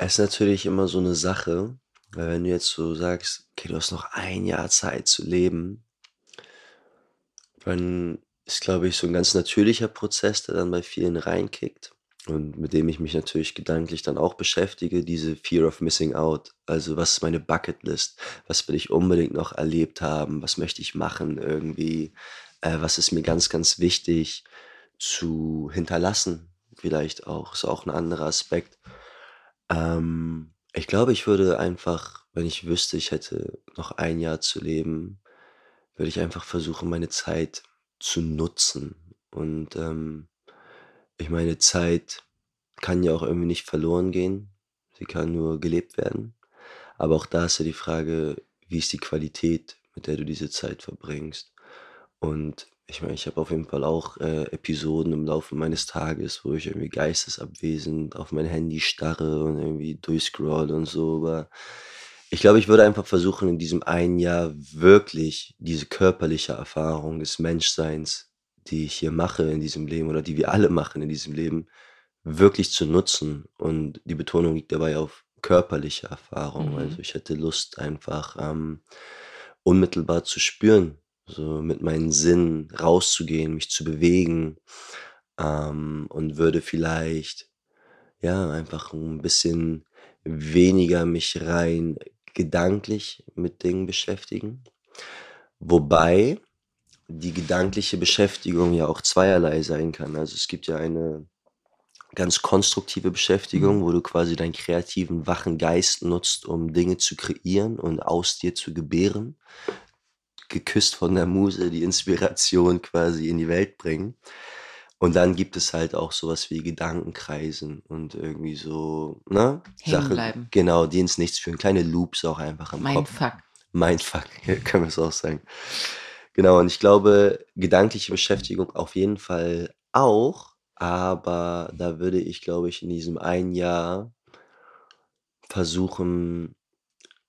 Es ist natürlich immer so 'ne Sache, weil wenn du jetzt so sagst: „Okay, du hast noch ein Jahr Zeit zu leben“ dann ist, glaube ich, so 'n ganz natürlicher Prozess, der dann bei vielen reinkickt und mit dem ich mich natürlich gedanklich dann auch beschäftige, diese Fear of Missing Out. Also, was ist meine Bucketlist? Was will ich unbedingt noch erlebt haben? Was möchte ich machen irgendwie? Äh, was ist mir ganz, ganz wichtig zu hinterlassen vielleicht auch, ist auch 'n anderer Aspekt. Ähm, ich glaube, ich würde einfach, wenn ich wüsste, ich hätte noch ein Jahr zu leben, würde ich einfach versuchen, meine Zeit zu nutzen. Und, ähm, ich meine, Zeit kann ja auch irgendwie nicht verloren gehen. Sie kann nur gelebt werden. Aber auch da ist ja die Frage, wie ist die Qualität, mit der du diese Zeit verbringst? Und ich meine, ich habe auf jeden Fall auch, äh, Episoden im Laufe meines Tages, wo ich irgendwie geistesabwesend auf mein Handy starre und irgendwie durchscrolle und so, aber ich glaube, ich würde einfach versuchen, in diesem einen Jahr wirklich diese körperliche Erfahrung des Menschseins, die ich hier mache in diesem Leben oder die wir alle machen in diesem Leben, wirklich zu nutzen. Und die Betonung liegt dabei auf körperliche Erfahrung. Mhm. Also ich hätte Lust einfach ähm, unmittelbar zu spüren, so mit meinen Sinnen rauszugehen, mich zu bewegen ähm, und würde vielleicht ja einfach ein bisschen weniger mich rein gedanklich mit Dingen beschäftigen. Wobei die gedankliche Beschäftigung ja auch zweierlei sein kann. Also es gibt ja eine ganz konstruktive Beschäftigung, Mhm. wo du quasi deinen kreativen, wachen Geist nutzt, um Dinge zu kreieren und aus dir zu gebären. Geküsst von der Muse, die Inspiration quasi in die Welt bringen. Und dann gibt es halt auch sowas wie Gedankenkreisen und irgendwie so, ne? Hängen Sachen, bleiben. genau, die ins Nichts führen. Kleine Loops auch einfach im Kopf. Mindfuck. Mindfuck, können wir es auch sagen. Genau, und ich glaube, gedankliche Beschäftigung auf jeden Fall auch, aber da würde ich, glaube ich, in diesem einen Jahr versuchen,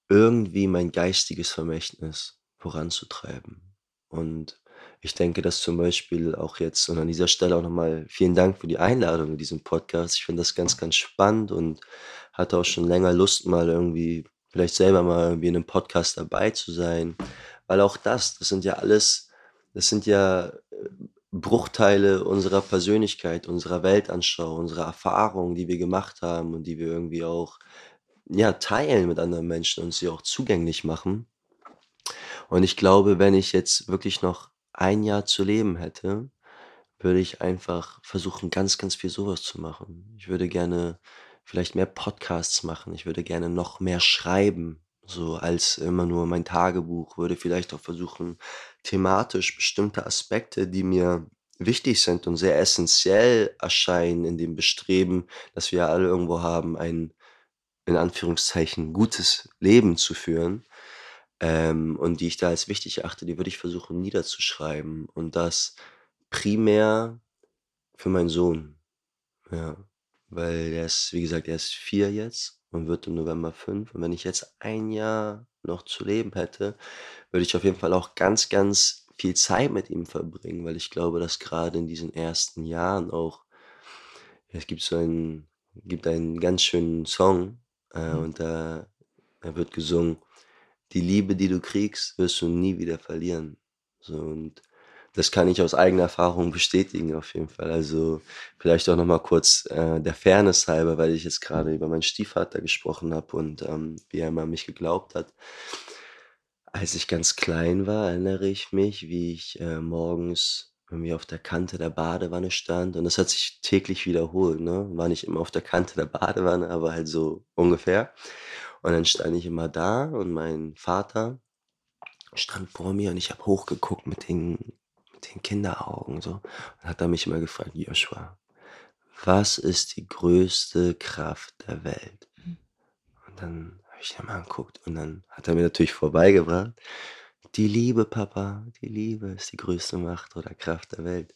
irgendwie mein geistiges Vermächtnis voranzutreiben. Und ich denke, dass zum Beispiel auch jetzt und an dieser Stelle auch nochmal vielen Dank für die Einladung in diesem Podcast. Ich finde das ganz, ganz spannend und hatte auch schon länger Lust, mal irgendwie vielleicht selber mal irgendwie in einem Podcast dabei zu sein. Weil auch das, das sind ja alles, das sind ja äh, Bruchteile unserer Persönlichkeit, unserer Weltanschauung, unserer Erfahrungen, die wir gemacht haben und die wir irgendwie auch ja, teilen mit anderen Menschen und sie auch zugänglich machen. Und ich glaube, wenn ich jetzt wirklich noch ein Jahr zu leben hätte, würde ich einfach versuchen, ganz, ganz viel sowas zu machen. Ich würde gerne vielleicht mehr Podcasts machen. Ich würde gerne noch mehr schreiben, so als immer nur mein Tagebuch. Würde vielleicht auch versuchen, thematisch bestimmte Aspekte, die mir wichtig sind und sehr essentiell erscheinen in dem Bestreben, dass wir alle irgendwo haben, ein in Anführungszeichen gutes Leben zu führen ähm, und die ich da als wichtig erachte, die würde ich versuchen niederzuschreiben und das primär für meinen Sohn. Ja, weil der ist, wie gesagt, er ist vier jetzt und wird im November fünf. Und wenn ich jetzt ein Jahr noch zu leben hätte, würde ich auf jeden Fall auch ganz, ganz viel Zeit mit ihm verbringen, weil ich glaube, dass gerade in diesen ersten Jahren auch, es gibt so einen, gibt einen ganz schönen Song äh, Mhm. und da, da wird gesungen, die Liebe, die du kriegst, wirst du nie wieder verlieren. So, und das kann ich aus eigener Erfahrung bestätigen, auf jeden Fall. Also, vielleicht auch noch mal kurz äh, der Fairness halber, weil ich jetzt gerade über meinen Stiefvater gesprochen habe und ähm, wie er immer an mich geglaubt hat. Als ich ganz klein war, erinnere ich mich, wie ich äh, morgens irgendwie auf der Kante der Badewanne stand und das hat sich täglich wiederholt, ne? War nicht immer auf der Kante der Badewanne, aber halt so ungefähr. Und dann stand ich immer da und mein Vater stand vor mir und ich habe hochgeguckt mit den, mit den Kinderaugen so und hat er mich immer gefragt, Joshua, was ist die größte Kraft der Welt? Mhm. Und dann habe ich ihn mal angeguckt und dann hat er mir natürlich vorbeigebracht, die Liebe, Papa, die Liebe ist die größte Macht oder Kraft der Welt.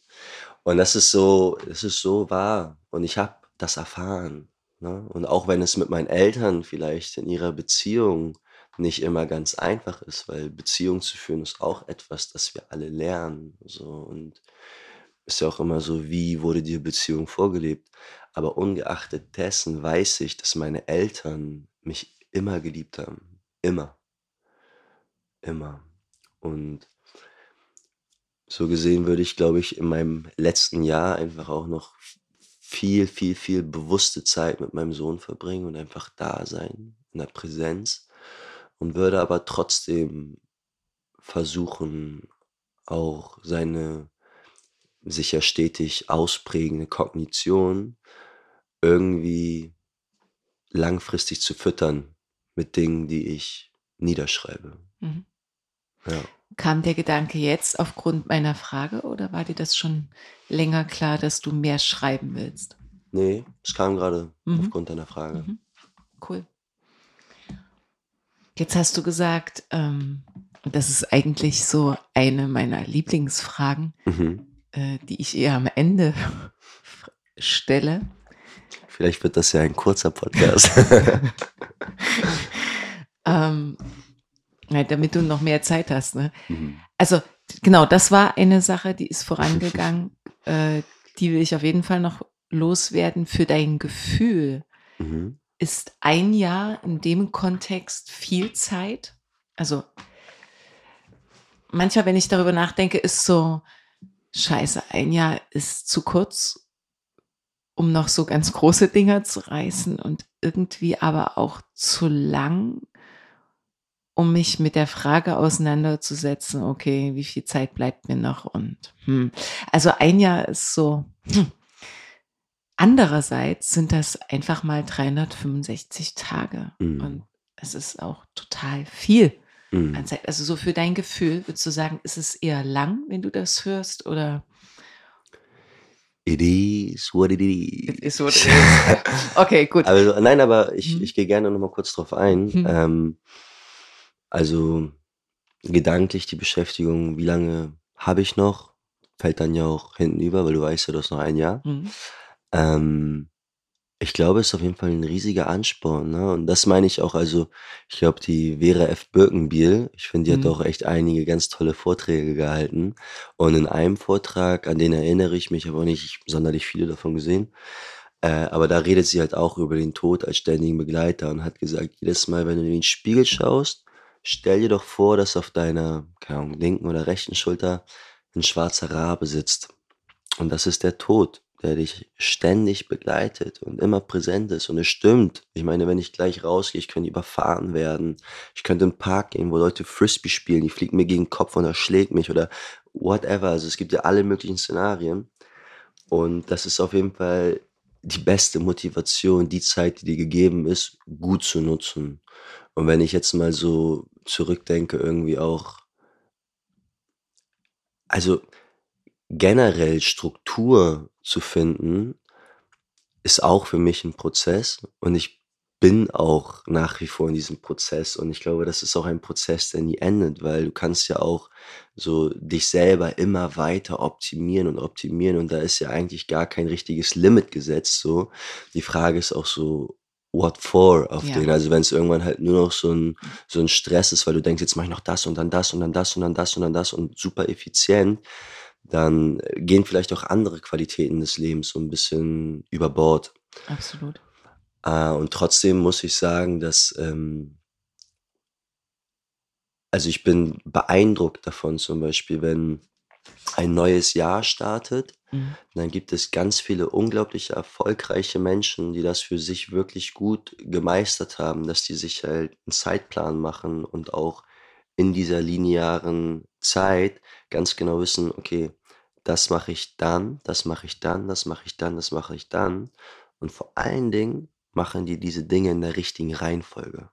Und das ist so, das ist so wahr. Und ich habe das erfahren. Ne? Und auch wenn es mit meinen Eltern vielleicht in ihrer Beziehung nicht immer ganz einfach ist, weil Beziehung zu führen ist auch etwas, das wir alle lernen. So und ist ja auch immer so, wie wurde die Beziehung vorgelebt. Aber ungeachtet dessen weiß ich, dass meine Eltern mich immer geliebt haben. Immer. Immer. Und so gesehen würde ich, glaube ich, in meinem letzten Jahr einfach auch noch viel, viel, viel bewusste Zeit mit meinem Sohn verbringen und einfach da sein, in der Präsenz. Und würde aber trotzdem versuchen, auch seine sich ja stetig ausprägende Kognition irgendwie langfristig zu füttern mit Dingen, die ich niederschreibe. Mhm. Ja. Kam der Gedanke jetzt aufgrund meiner Frage oder war dir das schon länger klar, dass du mehr schreiben willst? Nee, es kam gerade Mhm. aufgrund deiner Frage. Mhm. Cool. Jetzt hast du gesagt, ähm, und das ist eigentlich so eine meiner Lieblingsfragen, Mhm. äh, die ich eher am Ende stelle. Vielleicht wird das ja ein kurzer Podcast. Ähm, ja, damit du noch mehr Zeit hast. Ne? Mhm. Also genau, das war eine Sache, die ist vorangegangen. äh, die will ich auf jeden Fall noch loswerden für dein Gefühl. Mhm. ist ein Jahr in dem Kontext viel Zeit? Also manchmal, wenn ich darüber nachdenke, ist so, scheiße, ein Jahr ist zu kurz, um noch so ganz große Dinger zu reißen und irgendwie aber auch zu lang, um mich mit der Frage auseinanderzusetzen, okay, wie viel Zeit bleibt mir noch? Und hm, also ein Jahr ist so. Hm. Andererseits sind das einfach mal 365 Tage Mhm. und es ist auch total viel Mhm. an Zeit. Also so für dein Gefühl, würdest du sagen, ist es eher lang, wenn du das hörst, oder? It is what it It is. is what it is. Okay, gut. Also, nein, aber ich, Mhm. ich gehe gerne noch mal kurz drauf ein. Mhm. Ähm, also gedanklich die Beschäftigung, wie lange habe ich noch, fällt dann ja auch hinten über, weil du weißt ja, du hast noch ein Jahr. Mhm. Ähm, ich glaube, es ist auf jeden Fall ein riesiger Ansporn, ne? Und das meine ich auch, also ich glaube, die Vera F. Birkenbiel, ich finde, die hat Mhm. auch echt einige ganz tolle Vorträge gehalten. Und in einem Vortrag, an den erinnere ich mich, habe auch nicht sonderlich viele davon gesehen, äh, aber da redet sie halt auch über den Tod als ständigen Begleiter und hat gesagt, jedes Mal, wenn du in den Spiegel schaust, stell dir doch vor, dass auf deiner, keine Ahnung, linken oder rechten Schulter ein schwarzer Rabe sitzt. Und das ist der Tod, der dich ständig begleitet und immer präsent ist. Und es stimmt. Ich meine, wenn ich gleich rausgehe, ich könnte überfahren werden. Ich könnte in den Park gehen, wo Leute Frisbee spielen, die fliegen mir gegen den Kopf und erschlägt mich oder whatever. Also es gibt ja alle möglichen Szenarien. Und das ist auf jeden Fall die beste Motivation, die Zeit, die dir gegeben ist, gut zu nutzen. Und wenn ich jetzt mal so zurückdenke, irgendwie auch, also generell Struktur zu finden, ist auch für mich ein Prozess und ich bin auch nach wie vor in diesem Prozess und ich glaube, das ist auch ein Prozess, der nie endet, weil du kannst ja auch so dich selber immer weiter optimieren und optimieren und da ist ja eigentlich gar kein richtiges Limit gesetzt so. Die Frage ist auch so, what for auf Ja. den? Also wenn es irgendwann halt nur noch so ein so ein Stress ist, weil du denkst, jetzt mache ich noch das und dann das und dann das und dann das und dann das und super effizient, dann gehen vielleicht auch andere Qualitäten des Lebens so ein bisschen über Bord. Absolut. Äh, und trotzdem muss ich sagen, dass, ähm also ich bin beeindruckt davon zum Beispiel, wenn ein neues Jahr startet, Mhm. dann gibt es ganz viele unglaublich erfolgreiche Menschen, die das für sich wirklich gut gemeistert haben, dass die sich halt einen Zeitplan machen und auch in dieser linearen Zeit ganz genau wissen, okay, das mache ich dann, das mache ich dann, das mache ich dann, das mache ich dann. Und vor allen Dingen machen die diese Dinge in der richtigen Reihenfolge.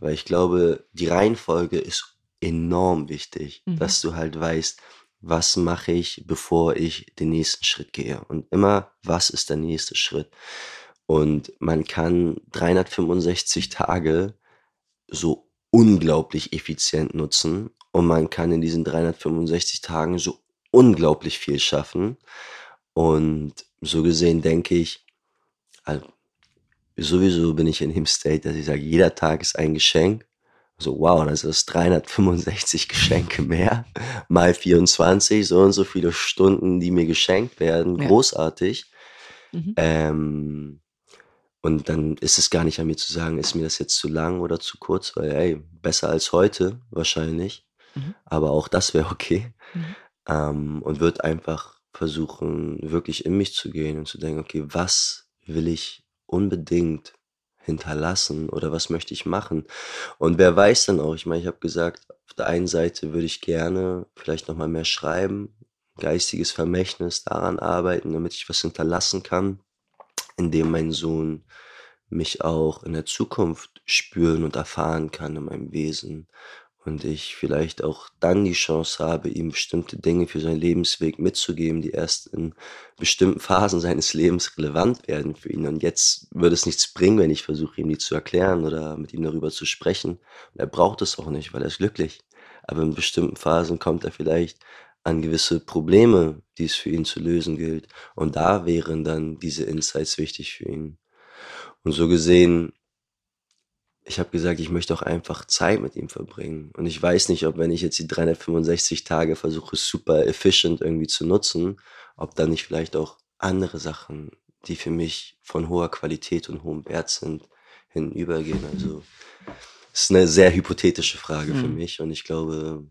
Weil ich glaube, die Reihenfolge ist enorm wichtig, Mhm. dass du halt weißt, was mache ich, bevor ich den nächsten Schritt gehe. Und immer, was ist der nächste Schritt? Und man kann 365 Tage so unglaublich effizient nutzen und man kann in diesen 365 Tagen so unglaublich viel schaffen. Und so gesehen denke ich, also sowieso bin ich in dem State, dass ich sage, jeder Tag ist ein Geschenk. So, wow, das ist 365 Geschenke mehr, mal 24, so und so viele Stunden, die mir geschenkt werden. Ja. Großartig. Mhm. Ähm, und dann ist es gar nicht an mir zu sagen, ist mir das jetzt zu lang oder zu kurz, weil, ey, besser als heute wahrscheinlich. Mhm. Aber auch das wäre okay. Mhm. Ähm, und würde einfach versuchen, wirklich in mich zu gehen und zu denken, okay, was will ich unbedingt hinterlassen oder was möchte ich machen? Und wer weiß dann auch, ich meine, ich habe gesagt, auf der einen Seite würde ich gerne vielleicht noch mal mehr schreiben, geistiges Vermächtnis daran arbeiten, damit ich was hinterlassen kann, indem mein Sohn mich auch in der Zukunft spüren und erfahren kann in meinem Wesen und ich vielleicht auch dann die Chance habe, ihm bestimmte Dinge für seinen Lebensweg mitzugeben, die erst in bestimmten Phasen seines Lebens relevant werden für ihn. Und jetzt würde es nichts bringen, wenn ich versuche, ihm die zu erklären oder mit ihm darüber zu sprechen. Und er braucht es auch nicht, weil er ist glücklich. Aber in bestimmten Phasen kommt er vielleicht an gewisse Probleme, die es für ihn zu lösen gilt. Und da wären dann diese Insights wichtig für ihn. Und so gesehen ich habe gesagt, ich möchte auch einfach Zeit mit ihm verbringen. Und ich weiß nicht, ob wenn ich jetzt die 365 Tage versuche, super efficient irgendwie zu nutzen, ob dann nicht vielleicht auch andere Sachen, die für mich von hoher Qualität und hohem Wert sind, hinübergehen? Also, ist eine sehr hypothetische Frage für Mhm. mich und ich glaube,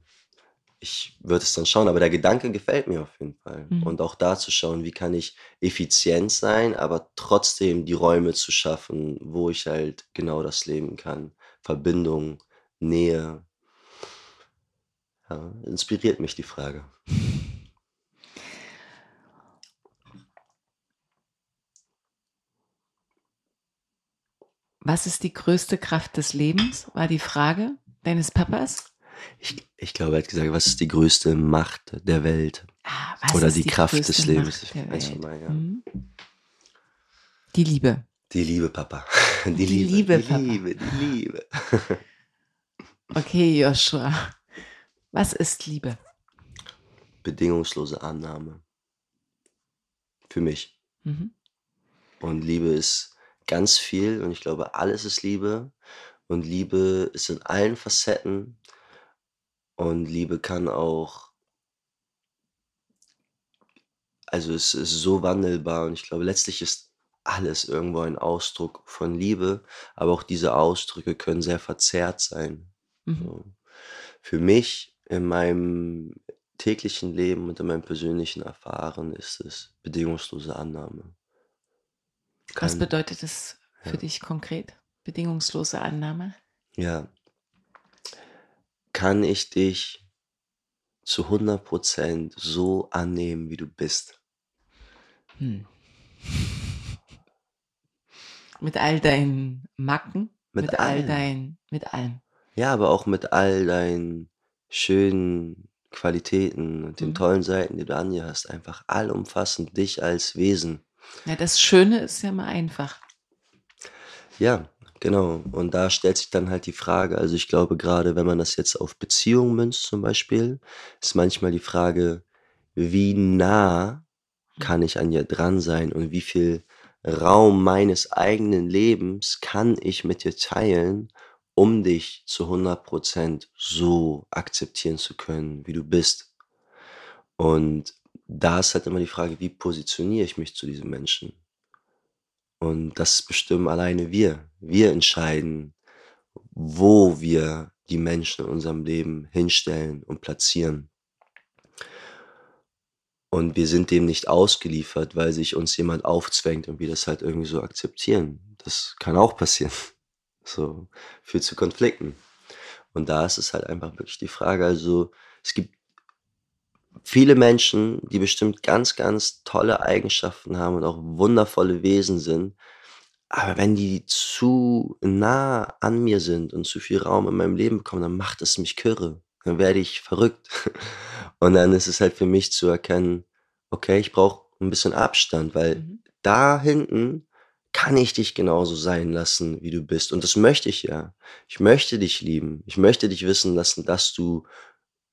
ich würde es dann schauen, aber der Gedanke gefällt mir auf jeden Fall. Mhm. Und auch da zu schauen, wie kann ich effizient sein, aber trotzdem die Räume zu schaffen, wo ich halt genau das leben kann. Verbindung, Nähe. Ja, inspiriert mich die Frage. Was ist die größte Kraft des Lebens? War die Frage deines Papas? Ich, ich glaube, er hat gesagt, was ist die größte Macht der Welt? Ah, was Oder ist die Kraft des Lebens. Macht der du Welt? mal, ja. Mhm. Die Liebe. Die Liebe, Papa. Die, Die Liebe, Liebe, die Papa. Liebe, die Liebe. Okay, Joshua. Was ist Liebe? Bedingungslose Annahme. Für mich. Mhm. Und Liebe ist ganz viel und ich glaube, alles ist Liebe. Und Liebe ist in allen Facetten. Und Liebe kann auch, also es ist so wandelbar und ich glaube, letztlich ist alles irgendwo ein Ausdruck von Liebe, aber auch diese Ausdrücke können sehr verzerrt sein. Mhm. So. Für mich in meinem täglichen Leben und in meinem persönlichen Erfahren ist es bedingungslose Annahme. Was Kann, bedeutet es für ja, dich konkret? Bedingungslose Annahme? ja, kann ich dich zu 100% so annehmen, wie du bist? Hm. Mit all deinen Macken, Mit mit all allem. dein, mit allem. Ja, aber auch mit all deinen schönen Qualitäten und den Mhm. tollen Seiten, die du an dir hast. Einfach allumfassend dich als Wesen. Ja, das Schöne ist ja mal einfach. Ja, genau. Und da stellt sich dann halt die Frage, also ich glaube, gerade wenn man das jetzt auf Beziehungen münzt zum Beispiel, ist manchmal die Frage, wie nah kann ich an dir dran sein und wie viel Raum meines eigenen Lebens kann ich mit dir teilen, um dich zu 100% so akzeptieren zu können, wie du bist. Und da ist halt immer die Frage, wie positioniere ich mich zu diesem Menschen? Und das bestimmen alleine wir. Wir entscheiden, wo wir die Menschen in unserem Leben hinstellen und platzieren. Und wir sind dem nicht ausgeliefert, weil sich uns jemand aufzwängt und wir das halt irgendwie so akzeptieren. Das kann auch passieren. So, führt zu Konflikten. Und da ist es halt einfach wirklich die Frage, also es gibt viele Menschen, die bestimmt ganz, ganz tolle Eigenschaften haben und auch wundervolle Wesen sind. Aber wenn die zu nah an mir sind und zu viel Raum in meinem Leben bekommen, dann macht es mich kirre. Dann werde ich verrückt. Und dann ist es halt für mich zu erkennen, okay, ich brauche ein bisschen Abstand, weil Mhm. da hinten kann ich dich genauso sein lassen, wie du bist. Und das möchte ich ja. Ich möchte dich lieben. Ich möchte dich wissen lassen, dass du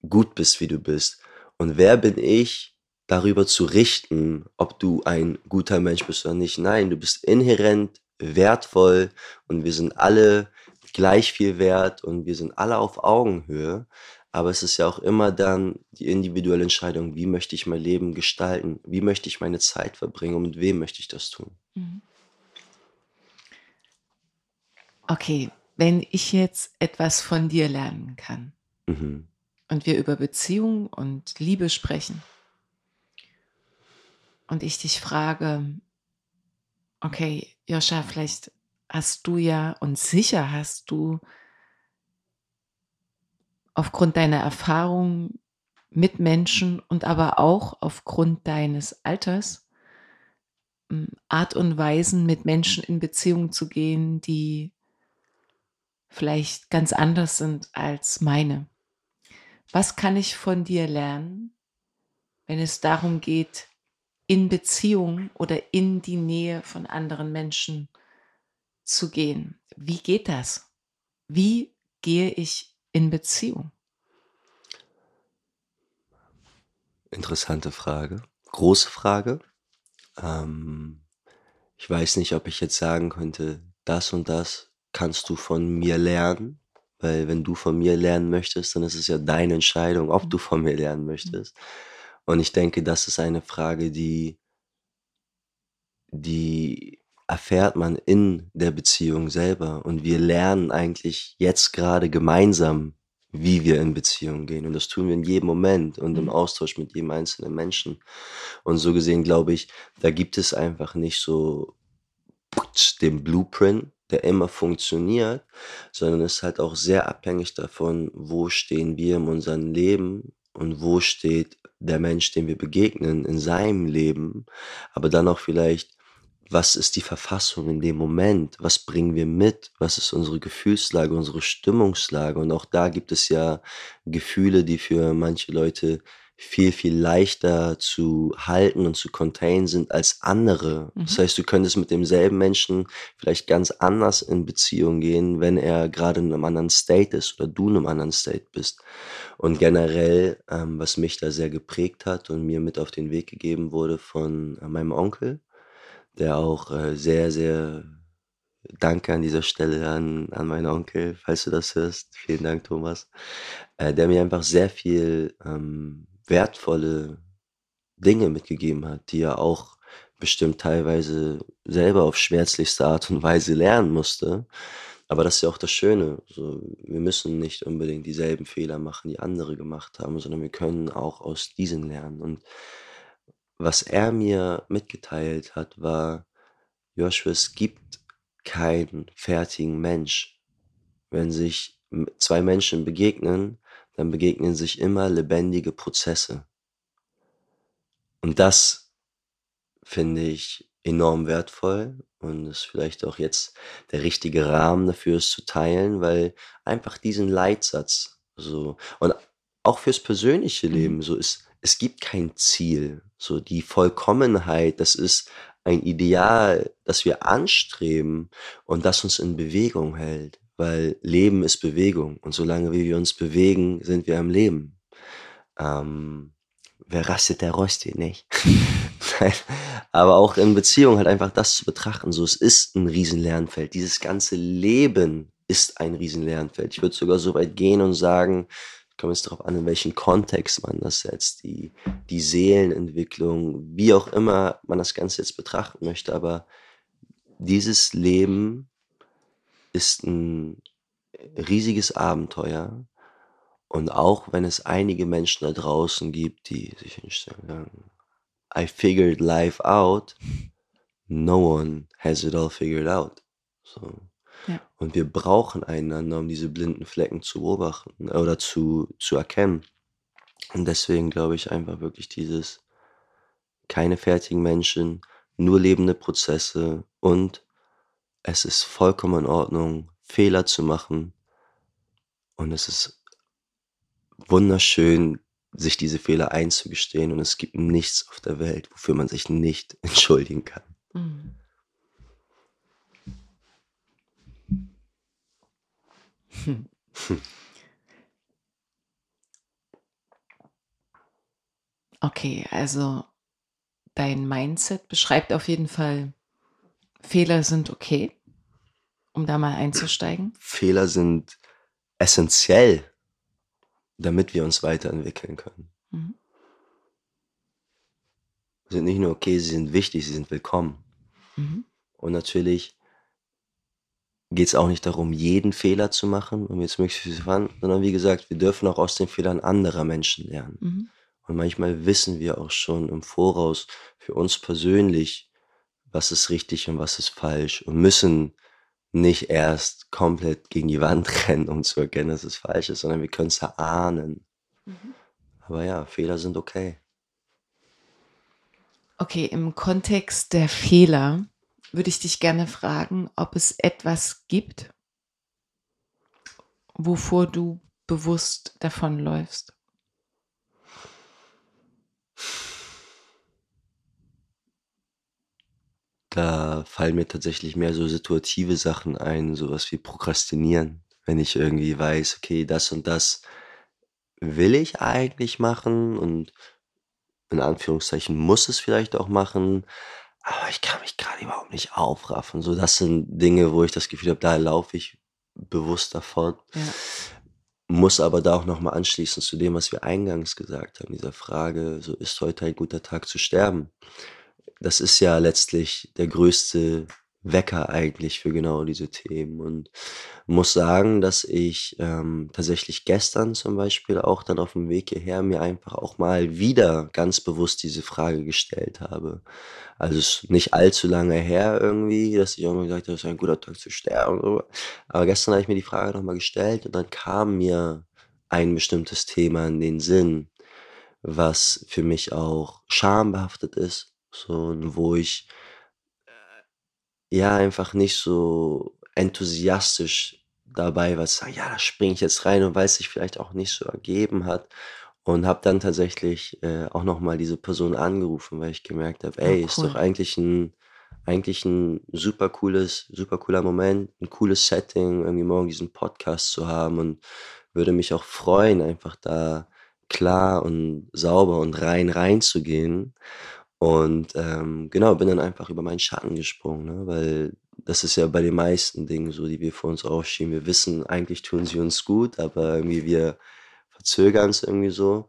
gut bist, wie du bist. Und wer bin ich, darüber zu richten, ob du ein guter Mensch bist oder nicht? Nein, du bist inhärent wertvoll und wir sind alle gleich viel wert und wir sind alle auf Augenhöhe. Aber es ist ja auch immer dann die individuelle Entscheidung, wie möchte ich mein Leben gestalten? Wie möchte ich meine Zeit verbringen und mit wem möchte ich das tun? Mhm. Okay, wenn ich jetzt etwas von dir lernen kann Mhm. Und wir über Beziehung und Liebe sprechen und ich dich frage, okay, Joscha, vielleicht hast du ja und sicher hast du aufgrund deiner Erfahrung mit Menschen und aber auch aufgrund deines Alters m, Art und Weisen, mit Menschen in Beziehung zu gehen, die vielleicht ganz anders sind als meine. Was kann ich von dir lernen, wenn es darum geht, in Beziehung oder in die Nähe von anderen Menschen zu gehen? Wie geht das? Wie gehe ich in Beziehung? Interessante Frage. Große Frage. Ähm, ich weiß nicht, ob ich jetzt sagen könnte, das und das kannst du von mir lernen. Weil wenn du von mir lernen möchtest, dann ist es ja deine Entscheidung, ob du von mir lernen möchtest. Und ich denke, das ist eine Frage, die, die erfährt man in der Beziehung selber. Und wir lernen eigentlich jetzt gerade gemeinsam, wie wir in Beziehung gehen. Und das tun wir in jedem Moment und im Mhm. Austausch mit jedem einzelnen Menschen. Und so gesehen glaube ich, da gibt es einfach nicht so den Blueprint, der immer funktioniert, sondern ist halt auch sehr abhängig davon, wo stehen wir in unserem Leben und wo steht der Mensch, dem wir begegnen, in seinem Leben. Aber dann auch vielleicht, was ist die Verfassung in dem Moment? Was bringen wir mit? Was ist unsere Gefühlslage, unsere Stimmungslage? Und auch da gibt es ja Gefühle, die für manche Leute viel, viel leichter zu halten und zu containen sind als andere. Das Mhm. heißt, du könntest mit demselben Menschen vielleicht ganz anders in Beziehung gehen, wenn er gerade in einem anderen State ist oder du in einem anderen State bist. Und generell, ähm, was mich da sehr geprägt hat und mir mit auf den Weg gegeben wurde von äh, meinem Onkel, der auch äh, sehr, sehr danke an dieser Stelle an, an meinen Onkel, falls du das hörst. Vielen Dank, Thomas. Äh, der mir einfach sehr viel ähm, wertvolle Dinge mitgegeben hat, die er auch bestimmt teilweise selber auf schmerzlichste Art und Weise lernen musste. Aber das ist ja auch das Schöne. So, wir müssen nicht unbedingt dieselben Fehler machen, die andere gemacht haben, sondern wir können auch aus diesen lernen. Und was er mir mitgeteilt hat, war, Joshua, es gibt keinen fertigen Mensch. Wenn sich zwei Menschen begegnen, dann begegnen sich immer lebendige Prozesse. Und das finde ich enorm wertvoll und ist vielleicht auch jetzt der richtige Rahmen dafür, es zu teilen, weil einfach diesen Leitsatz so und auch fürs persönliche Mhm. Leben so ist, es gibt kein Ziel. So die Vollkommenheit, das ist ein Ideal, das wir anstreben und das uns in Bewegung hält, weil Leben ist Bewegung und solange wir uns bewegen, sind wir am Leben. Ähm, wer rastet, der rostet, nicht? Aber auch in Beziehung halt einfach das zu betrachten, so es ist ein Riesenlernfeld. Dieses ganze Leben ist ein Riesenlernfeld. Ich würde sogar so weit gehen und sagen, kommt es darauf an, in welchen Kontext man das setzt, die, die Seelenentwicklung, wie auch immer man das Ganze jetzt betrachten möchte, aber dieses Leben ist ein riesiges Abenteuer. Und auch wenn es einige Menschen da draußen gibt, die sich hinstellen und sagen, I figured life out, no one has it all figured out. So. Ja. Und wir brauchen einander, um diese blinden Flecken zu beobachten äh, oder zu, zu erkennen. Und deswegen glaube ich einfach wirklich dieses, keine fertigen Menschen, nur lebende Prozesse und es ist vollkommen in Ordnung, Fehler zu machen. Und es ist wunderschön, sich diese Fehler einzugestehen. Und es gibt nichts auf der Welt, wofür man sich nicht entschuldigen kann. Mhm. Hm. Okay, also dein Mindset beschreibt auf jeden Fall, Fehler sind okay, um da mal einzusteigen. Fehler sind essentiell, damit wir uns weiterentwickeln können. Mhm. Sie sind nicht nur okay, sie sind wichtig, sie sind willkommen. Mhm. Und natürlich geht es auch nicht darum, jeden Fehler zu machen, um jetzt möglichst viel zu fahren, sondern wie gesagt, wir dürfen auch aus den Fehlern anderer Menschen lernen. Mhm. Und manchmal wissen wir auch schon im Voraus für uns persönlich, was ist richtig und was ist falsch und müssen nicht erst komplett gegen die Wand rennen, um zu erkennen, dass es falsch ist, sondern wir können es erahnen. Mhm. Aber ja, Fehler sind okay. Okay, im Kontext der Fehler würde ich dich gerne fragen, ob es etwas gibt, wovor du bewusst davonläufst. Da fallen mir tatsächlich mehr so situative Sachen ein, sowas wie Prokrastinieren. Wenn ich irgendwie weiß, okay, das und das will ich eigentlich machen und in Anführungszeichen muss es vielleicht auch machen, aber ich kann mich gerade überhaupt nicht aufraffen. So, das sind Dinge, wo ich das Gefühl habe, da laufe ich bewusst davon. Ja. Muss aber da auch nochmal anschließen zu dem, was wir eingangs gesagt haben, dieser Frage, so ist heute ein guter Tag zu sterben. Das ist ja letztlich der größte Wecker eigentlich für genau diese Themen und muss sagen, dass ich, ähm, tatsächlich gestern zum Beispiel auch dann auf dem Weg hierher mir einfach auch mal wieder ganz bewusst diese Frage gestellt habe. Also, es ist nicht allzu lange her irgendwie, dass ich irgendwann gesagt habe: „Es ist ein guter Tag zu sterben“. Aber gestern habe ich mir die Frage noch mal gestellt und dann kam mir ein bestimmtes Thema in den Sinn, was für mich auch schambehaftet ist, so und wo ich ja, einfach nicht so enthusiastisch dabei war zu sagen: „Ja, da springe ich jetzt rein“ und weil's sich vielleicht auch nicht so ergeben hat und habe dann tatsächlich, äh, auch noch mal diese Person angerufen, weil ich gemerkt habe: Oh, „Ey, ist doch cool. eigentlich 'n eigentlich 'n super cooles super cooler Moment, 'n cooles Setting, irgendwie morgen diesen Podcast zu haben und würde mich auch freuen, einfach da klar und sauber und rein reinzugehen.“ Und, ähm, genau, bin dann einfach über meinen Schatten gesprungen, ne, weil das ist ja bei den meisten Dingen so, die wir vor uns aufschieben. Wir wissen, eigentlich tun sie uns gut, aber irgendwie wir verzögern's irgendwie so.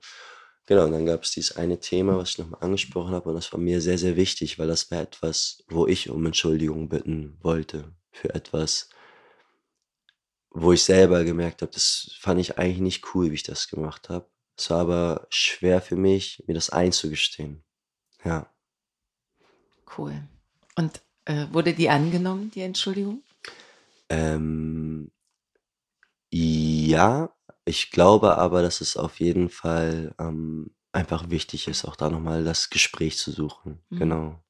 Genau, und dann gab's dieses eine Thema, was ich noch mal angesprochen habe und das war mir sehr, sehr wichtig, weil das war etwas, wo ich um Entschuldigung bitten wollte für etwas wo ich selber gemerkt habe, das fand ich eigentlich nicht cool, wie ich das gemacht habe. Es war aber schwer für mich, mir das einzugestehen. Ja. Cool. Und, äh, wurde die angenommen, die Entschuldigung? Ähm, ja, ich glaube aber, dass es auf jeden Fall, ähm, einfach wichtig ist, auch da noch mal das Gespräch zu suchen. Mhm. Genau.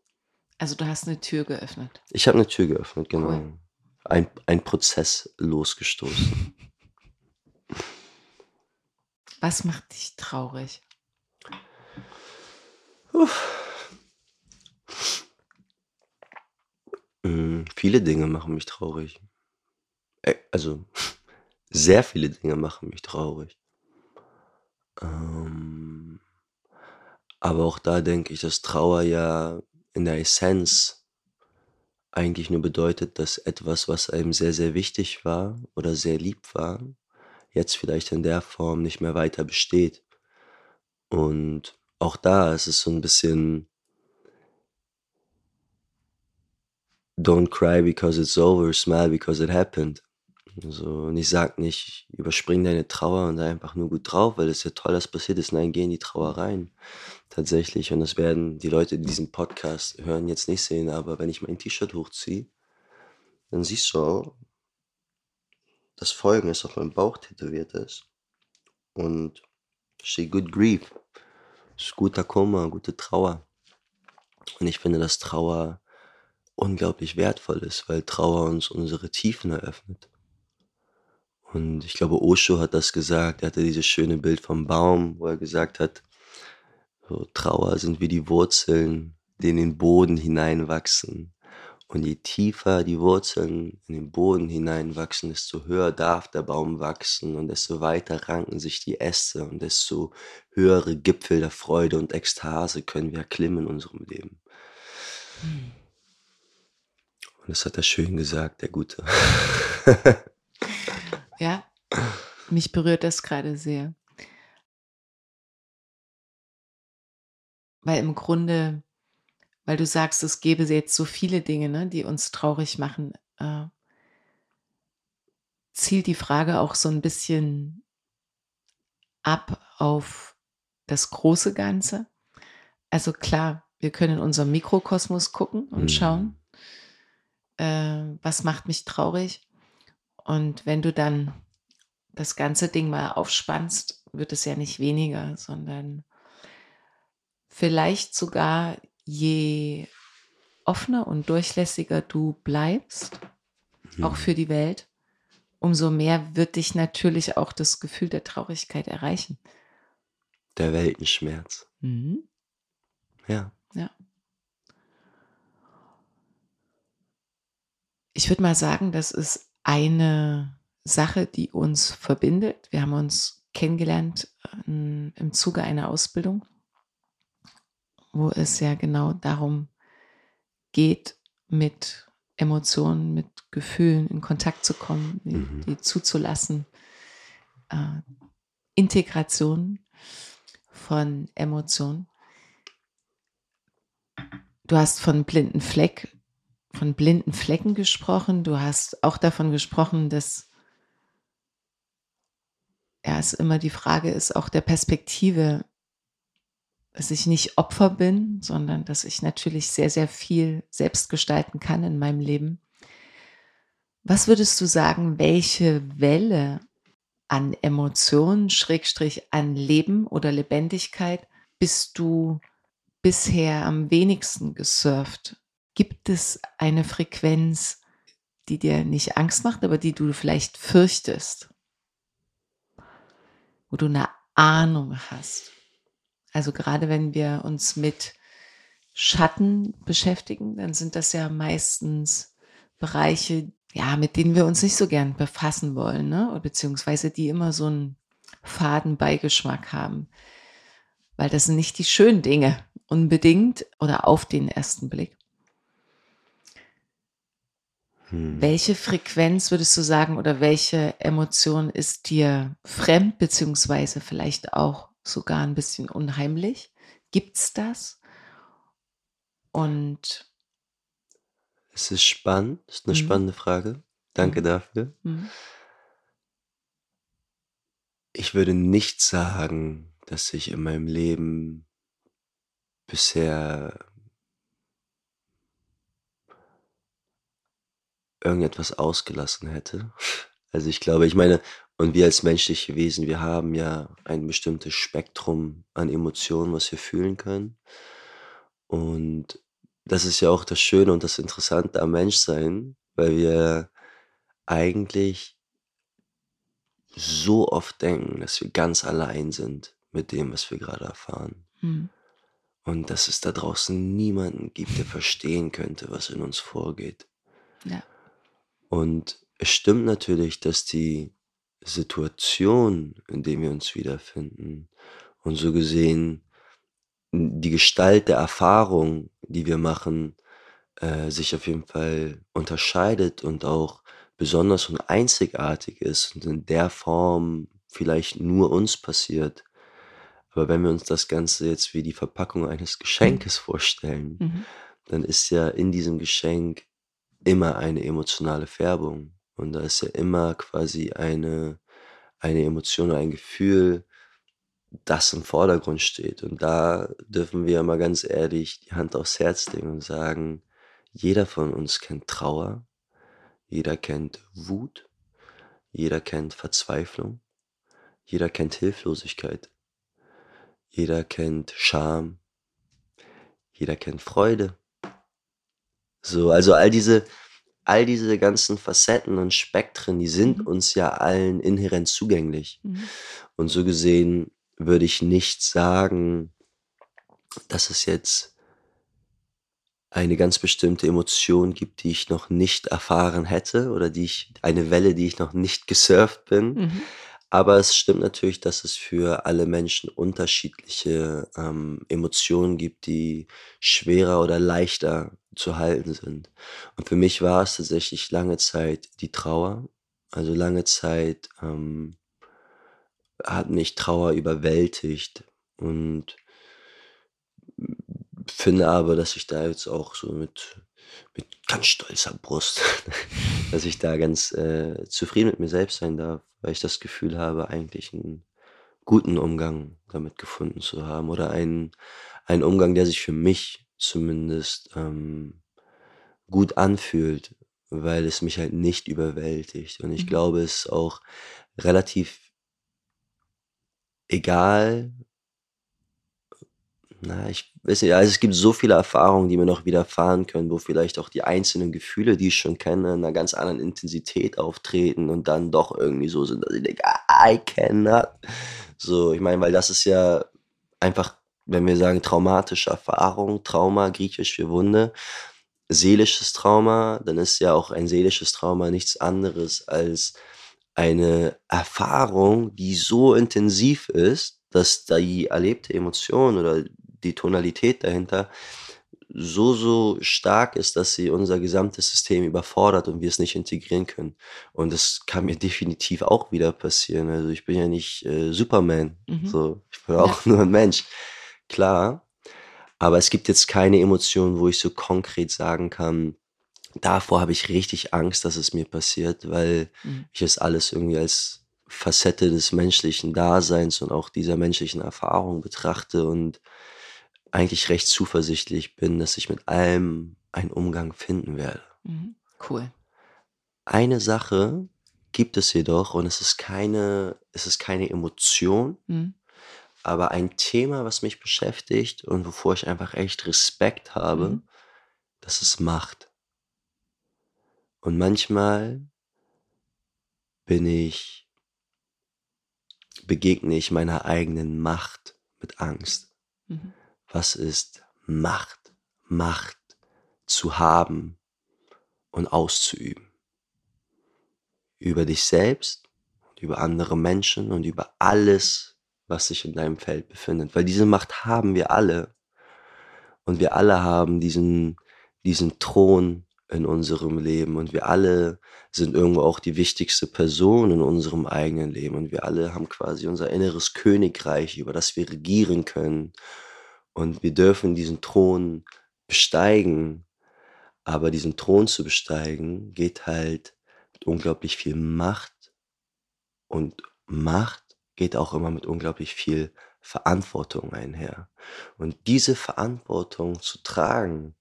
Also, du hast 'ne Tür geöffnet? Ich habe 'ne Tür geöffnet, Cool. genau. Ein ein Prozess losgestoßen. Was macht dich traurig? Hm, viele Dinge machen mich traurig. Äh, also, sehr viele Dinge machen mich traurig. Ähm, aber auch da denke ich, dass Trauer ja in der Essenz eigentlich nur bedeutet, dass etwas, was einem sehr, sehr wichtig war oder sehr lieb war, jetzt vielleicht in der Form nicht mehr weiter besteht. Und auch da ist es so 'n bisschen „Don't cry because it's over, smile because it happened.“ So, und ich sage nicht: „Überspring deine Trauer und sei einfach nur gut drauf, weil ist ja toll, dass passiert ist.“ Nein, geh in die Trauer rein tatsächlich. Und das werden die Leute, die diesen Podcast hören, jetzt nicht sehen, aber wenn ich mein T-Shirt hochziehe, dann siehst du auch dass Folgendes auf meinem Bauch tätowiert ist und steht „Good Grief“. Ist guter Kummer, gute Trauer. Und ich finde, dass Trauer unglaublich wertvoll ist, weil Trauer uns unsere Tiefen eröffnet. Und ich glaube, Osho hat das gesagt. Er hatte dieses schöne Bild vom Baum, wo er gesagt hat, so: „Trauer sind wie die Wurzeln, die in den Boden hineinwachsen. Und je tiefer die Wurzeln in den Boden hineinwachsen, desto höher darf der Baum wachsen und desto weiter ranken sich die Äste und desto höhere Gipfel der Freude und Ekstase können wir erklimmen in unserem Leben.“ Mhm. Und das hat er schön gesagt, der Gute. Ja, mich berührt das grade sehr. Weil im Grunde weil du sagst, es gäbe jetzt so viele Dinge, ne, die uns traurig machen, äh zielt die Frage auch so 'n bisschen ab auf das große Ganze? Also klar, wir können in unserem Mikrokosmos gucken und Mhm. schauen äh, was macht mich traurig? Und wenn du dann das ganze Ding mal aufspannst, wird es ja nicht weniger, sondern vielleicht sogar, je offener und durchlässiger du bleibst, auch Mhm. für die Welt, umso mehr wird dich natürlich auch das Gefühl der Traurigkeit erreichen. Der Weltenschmerz. Mhm. Ja. Ja. Ich würde mal sagen, das ist eine Sache, die uns verbindet. Wir haben uns kennengelernt, ähm, im Zuge einer Ausbildung wo es ja genau darum geht, mit Emotionen, mit Gefühlen in Kontakt zu kommen, die Mhm. die zuzulassen. Äh, Integration von Emotionen. Du hast von blinden Fleck von blinden Flecken gesprochen. Du hast auch davon gesprochen, dass ja, es immer die Frage ist, auch der Perspektive, dass ich nicht Opfer bin, sondern dass ich natürlich sehr, sehr viel selbst gestalten kann in meinem Leben. Was würdest du sagen, welche Welle an Emotionen, Schrägstrich an Leben oder Lebendigkeit bist du bisher am wenigsten gesurft? Gibt es eine Frequenz, die dir nicht Angst macht, aber die du vielleicht fürchtest? Wo du eine Ahnung hast? Also gerade wenn wir uns mit Schatten beschäftigen, dann sind das ja meistens Bereiche, ja, mit denen wir uns nicht so gern befassen wollen, ne? beziehungsweise die immer so einen faden Beigeschmack haben. Weil das sind nicht die schönen Dinge unbedingt oder auf den ersten Blick. Hm. Welche Frequenz würdest du sagen oder welche Emotion ist dir fremd, beziehungsweise vielleicht auch sogar ein bisschen unheimlich? Gibt's das? Und es ist spannend, ist eine mhm. spannende Frage. Danke mhm. dafür. Mhm. Ich würde nicht sagen, dass ich in meinem Leben bisher irgendetwas ausgelassen hätte. Also ich glaube, ich meine, und wir als menschliche Wesen, wir haben ja ein bestimmtes Spektrum an Emotionen, was wir fühlen können. Und das ist ja auch das Schöne und das Interessante am Menschsein, weil wir eigentlich so oft denken, dass wir ganz allein sind mit dem, was wir gerade erfahren. Mhm. Und dass es da draußen niemanden gibt, der verstehen könnte, was in uns vorgeht. Ja. Und es stimmt natürlich, dass die Situation, in der wir uns wiederfinden und so gesehen die Gestalt der Erfahrung, die wir machen, äh, sich auf jeden Fall unterscheidet und auch besonders und einzigartig ist und in der Form vielleicht nur uns passiert. Aber wenn wir uns das Ganze jetzt wie die Verpackung eines Geschenkes mhm. vorstellen, mhm. dann ist ja in diesem Geschenk immer eine emotionale Färbung. Und da ist ja immer quasi eine, eine Emotion ein Gefühl, das im Vordergrund steht. Und da dürfen wir mal ganz ehrlich die Hand aufs Herz legen und sagen, jeder von uns kennt Trauer, jeder kennt Wut, jeder kennt Verzweiflung, jeder kennt Hilflosigkeit, jeder kennt Scham, jeder kennt Freude. So, also all diese all diese ganzen Facetten und Spektren, die sind mhm. uns ja allen inhärent zugänglich. Mhm. Und so gesehen würde ich nicht sagen, dass es jetzt eine ganz bestimmte Emotion gibt, die ich noch nicht erfahren hätte oder die ich, eine Welle, die ich noch nicht gesurft bin. Mhm. Aber es stimmt natürlich, dass es für alle Menschen unterschiedliche ähm, Emotionen gibt, die schwerer oder leichter zu halten sind. Und für mich war es tatsächlich lange Zeit die Trauer. Also lange Zeit ähm, hat mich Trauer überwältigt und finde aber, dass ich da jetzt auch so mit, mit ganz stolzer Brust, dass ich da ganz äh, zufrieden mit mir selbst sein darf, weil ich das Gefühl habe, eigentlich einen guten Umgang damit gefunden zu haben oder einen, einen Umgang, der sich für mich zumindest ähm, gut anfühlt, weil es mich halt nicht überwältigt. Und ich mhm. glaube, es ist auch relativ egal, na, ich weiß nicht, also es gibt so viele Erfahrungen, die mir noch widerfahren können, wo vielleicht auch die einzelnen Gefühle, die ich schon kenne, in einer ganz anderen Intensität auftreten und dann doch irgendwie so sind, dass ich denke, I cannot. So, ich meine, weil das ist ja einfach, wenn wir sagen traumatische Erfahrung, Trauma, griechisch für Wunde, seelisches Trauma, dann ist ja auch ein seelisches Trauma nichts anderes als eine Erfahrung, die so intensiv ist, dass die erlebte Emotion oder die Tonalität dahinter so, so stark ist, dass sie unser gesamtes System überfordert und wir es nicht integrieren können. Und das kann mir definitiv auch wieder passieren. Also ich bin ja nicht äh, Superman. Mhm. So, ich bin auch ja. nur ein Mensch. Klar. Aber es gibt jetzt keine Emotionen, wo ich so konkret sagen kann, davor habe ich richtig Angst, dass es mir passiert, weil Mhm. ich es alles irgendwie als Facette des menschlichen Daseins und auch dieser menschlichen Erfahrung betrachte und eigentlich recht zuversichtlich bin, dass ich mit allem einen Umgang finden werde. Mhm. Cool. Eine Sache gibt es jedoch und es ist keine, es ist keine Emotion, Mhm. aber ein Thema, was mich beschäftigt und wovor ich einfach echt Respekt habe, Mhm. das ist Macht. Und manchmal bin ich, begegne ich meiner eigenen Macht mit Angst. Mhm. Was ist Macht? Macht zu haben und auszuüben. Über dich selbst, über andere Menschen und über alles, was sich in deinem Feld befindet. Weil diese Macht haben wir alle. Und wir alle haben diesen, diesen Thron in unserem Leben. Und wir alle sind irgendwo auch die wichtigste Person in unserem eigenen Leben. Und wir alle haben quasi unser inneres Königreich, über das wir regieren können. Und wir dürfen diesen Thron besteigen. Aber diesen Thron zu besteigen, geht halt mit unglaublich viel Macht. Und Macht geht auch immer mit unglaublich viel Verantwortung einher. Und diese Verantwortung zu tragen,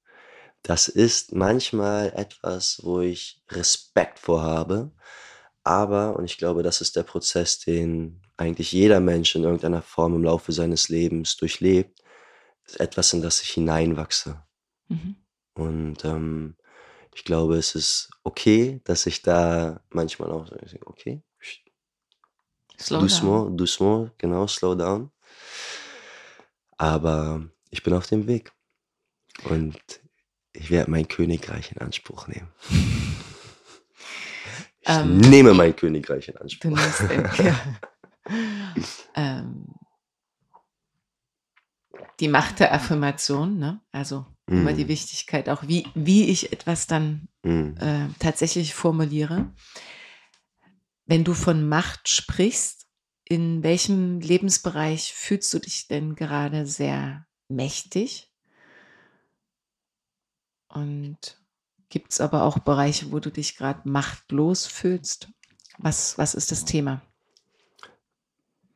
das ist manchmal etwas, wo ich Respekt vorhabe. Aber, und ich glaube, das ist der Prozess, den eigentlich jeder Mensch in irgendeiner Form im Laufe seines Lebens durchlebt, etwas, in das ich hineinwachse. Mhm. Und ähm, ich glaube, es ist okay, dass ich da manchmal auch so, okay, Slow down. doucement, genau, slow down. Aber ich bin auf dem Weg. Und ich werde mein Königreich in Anspruch nehmen. Ich Ähm, nehme mein Königreich in Du Anspruch. nimmst den, ja. ähm, die Macht der Affirmation, ne? Also immer die Mm, Wichtigkeit, auch wie, wie ich etwas dann mm, äh, tatsächlich formuliere. Wenn du von Macht sprichst, in welchem Lebensbereich fühlst du dich denn gerade sehr mächtig? Und gibt es aber auch Bereiche, wo du dich gerade machtlos fühlst? Was, was ist das Thema?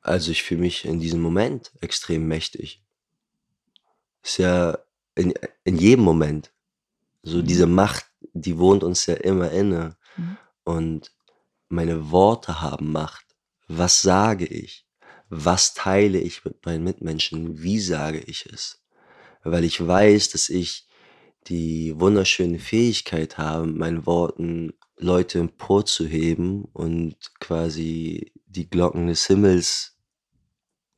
Also ich fühle mich in diesem Moment extrem mächtig. Ist ja in, in jedem Moment. So Mhm. diese Macht, die wohnt uns ja immer inne. Mhm. Und meine Worte haben Macht. Was sage ich? Was teile ich mit meinen Mitmenschen? Wie sage ich es? Weil ich weiß, dass ich die wunderschöne Fähigkeit habe, mit meinen Worten Leute emporzuheben und quasi die Glocken des Himmels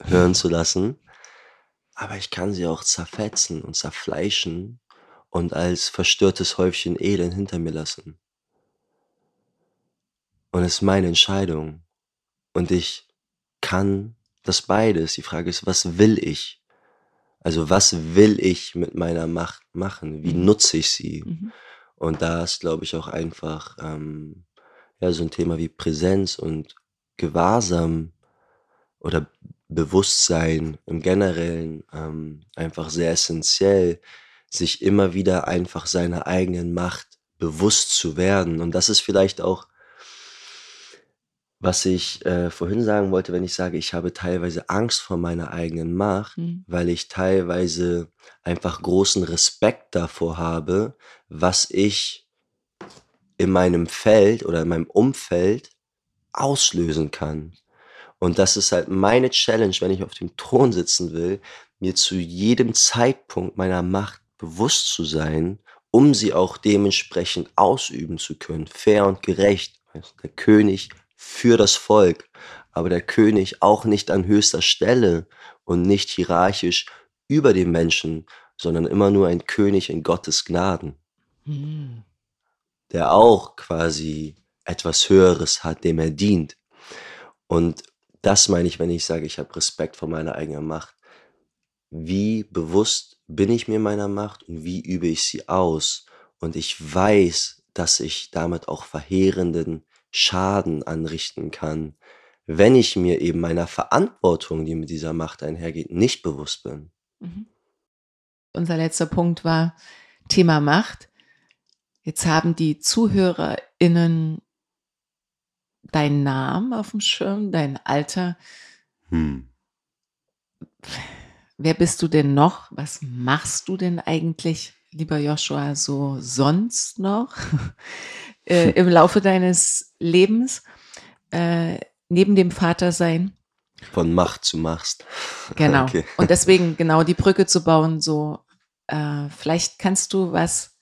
hören zu lassen. Aber ich kann sie auch zerfetzen und zerfleischen und als verstörtes Häufchen Elend hinter mir lassen. Und es ist meine Entscheidung. Und ich kann das beides. Die Frage ist, was will ich? Also was will ich mit meiner Macht machen? Wie Mhm. nutze ich sie? Mhm. Und da ist, glaube ich, auch einfach ähm, ja, so ein Thema wie Präsenz und Gewahrsam oder Bewusstsein im Generellen ähm, einfach sehr essentiell, sich immer wieder einfach seiner eigenen Macht bewusst zu werden. Und das ist vielleicht auch, was ich äh, vorhin sagen wollte, wenn ich sage, ich habe teilweise Angst vor meiner eigenen Macht, Mhm. weil ich teilweise einfach großen Respekt davor habe, was ich in meinem Feld oder in meinem Umfeld auslösen kann. Und das ist halt meine Challenge, wenn ich auf dem Thron sitzen will, mir zu jedem Zeitpunkt meiner Macht bewusst zu sein, um sie auch dementsprechend ausüben zu können, fair und gerecht. Du, Der König für das Volk, aber der König auch nicht an höchster Stelle und nicht hierarchisch über dem Menschen, sondern immer nur ein König in Gottes Gnaden, Mhm. der auch quasi etwas Höheres hat, dem er dient. Und das meine ich, wenn ich sage, ich habe Respekt vor meiner eigenen Macht. Wie bewusst bin ich mir meiner Macht und wie übe ich sie aus? Und ich weiß, dass ich damit auch verheerenden Schaden anrichten kann, wenn ich mir eben meiner Verantwortung, die mit dieser Macht einhergeht, nicht bewusst bin. Mhm. Unser letzter Punkt war Thema Macht. Jetzt haben die ZuhörerInnen deinen Namen auf dem Schirm, dein Alter. Hm. Wer bist du denn noch? Was machst du denn eigentlich, lieber Joshua, so sonst noch äh, im Laufe deines Lebens, äh, neben dem Vatersein? Von Macht zu machst. Genau. Okay. Und deswegen genau die Brücke zu bauen, so äh, vielleicht kannst du was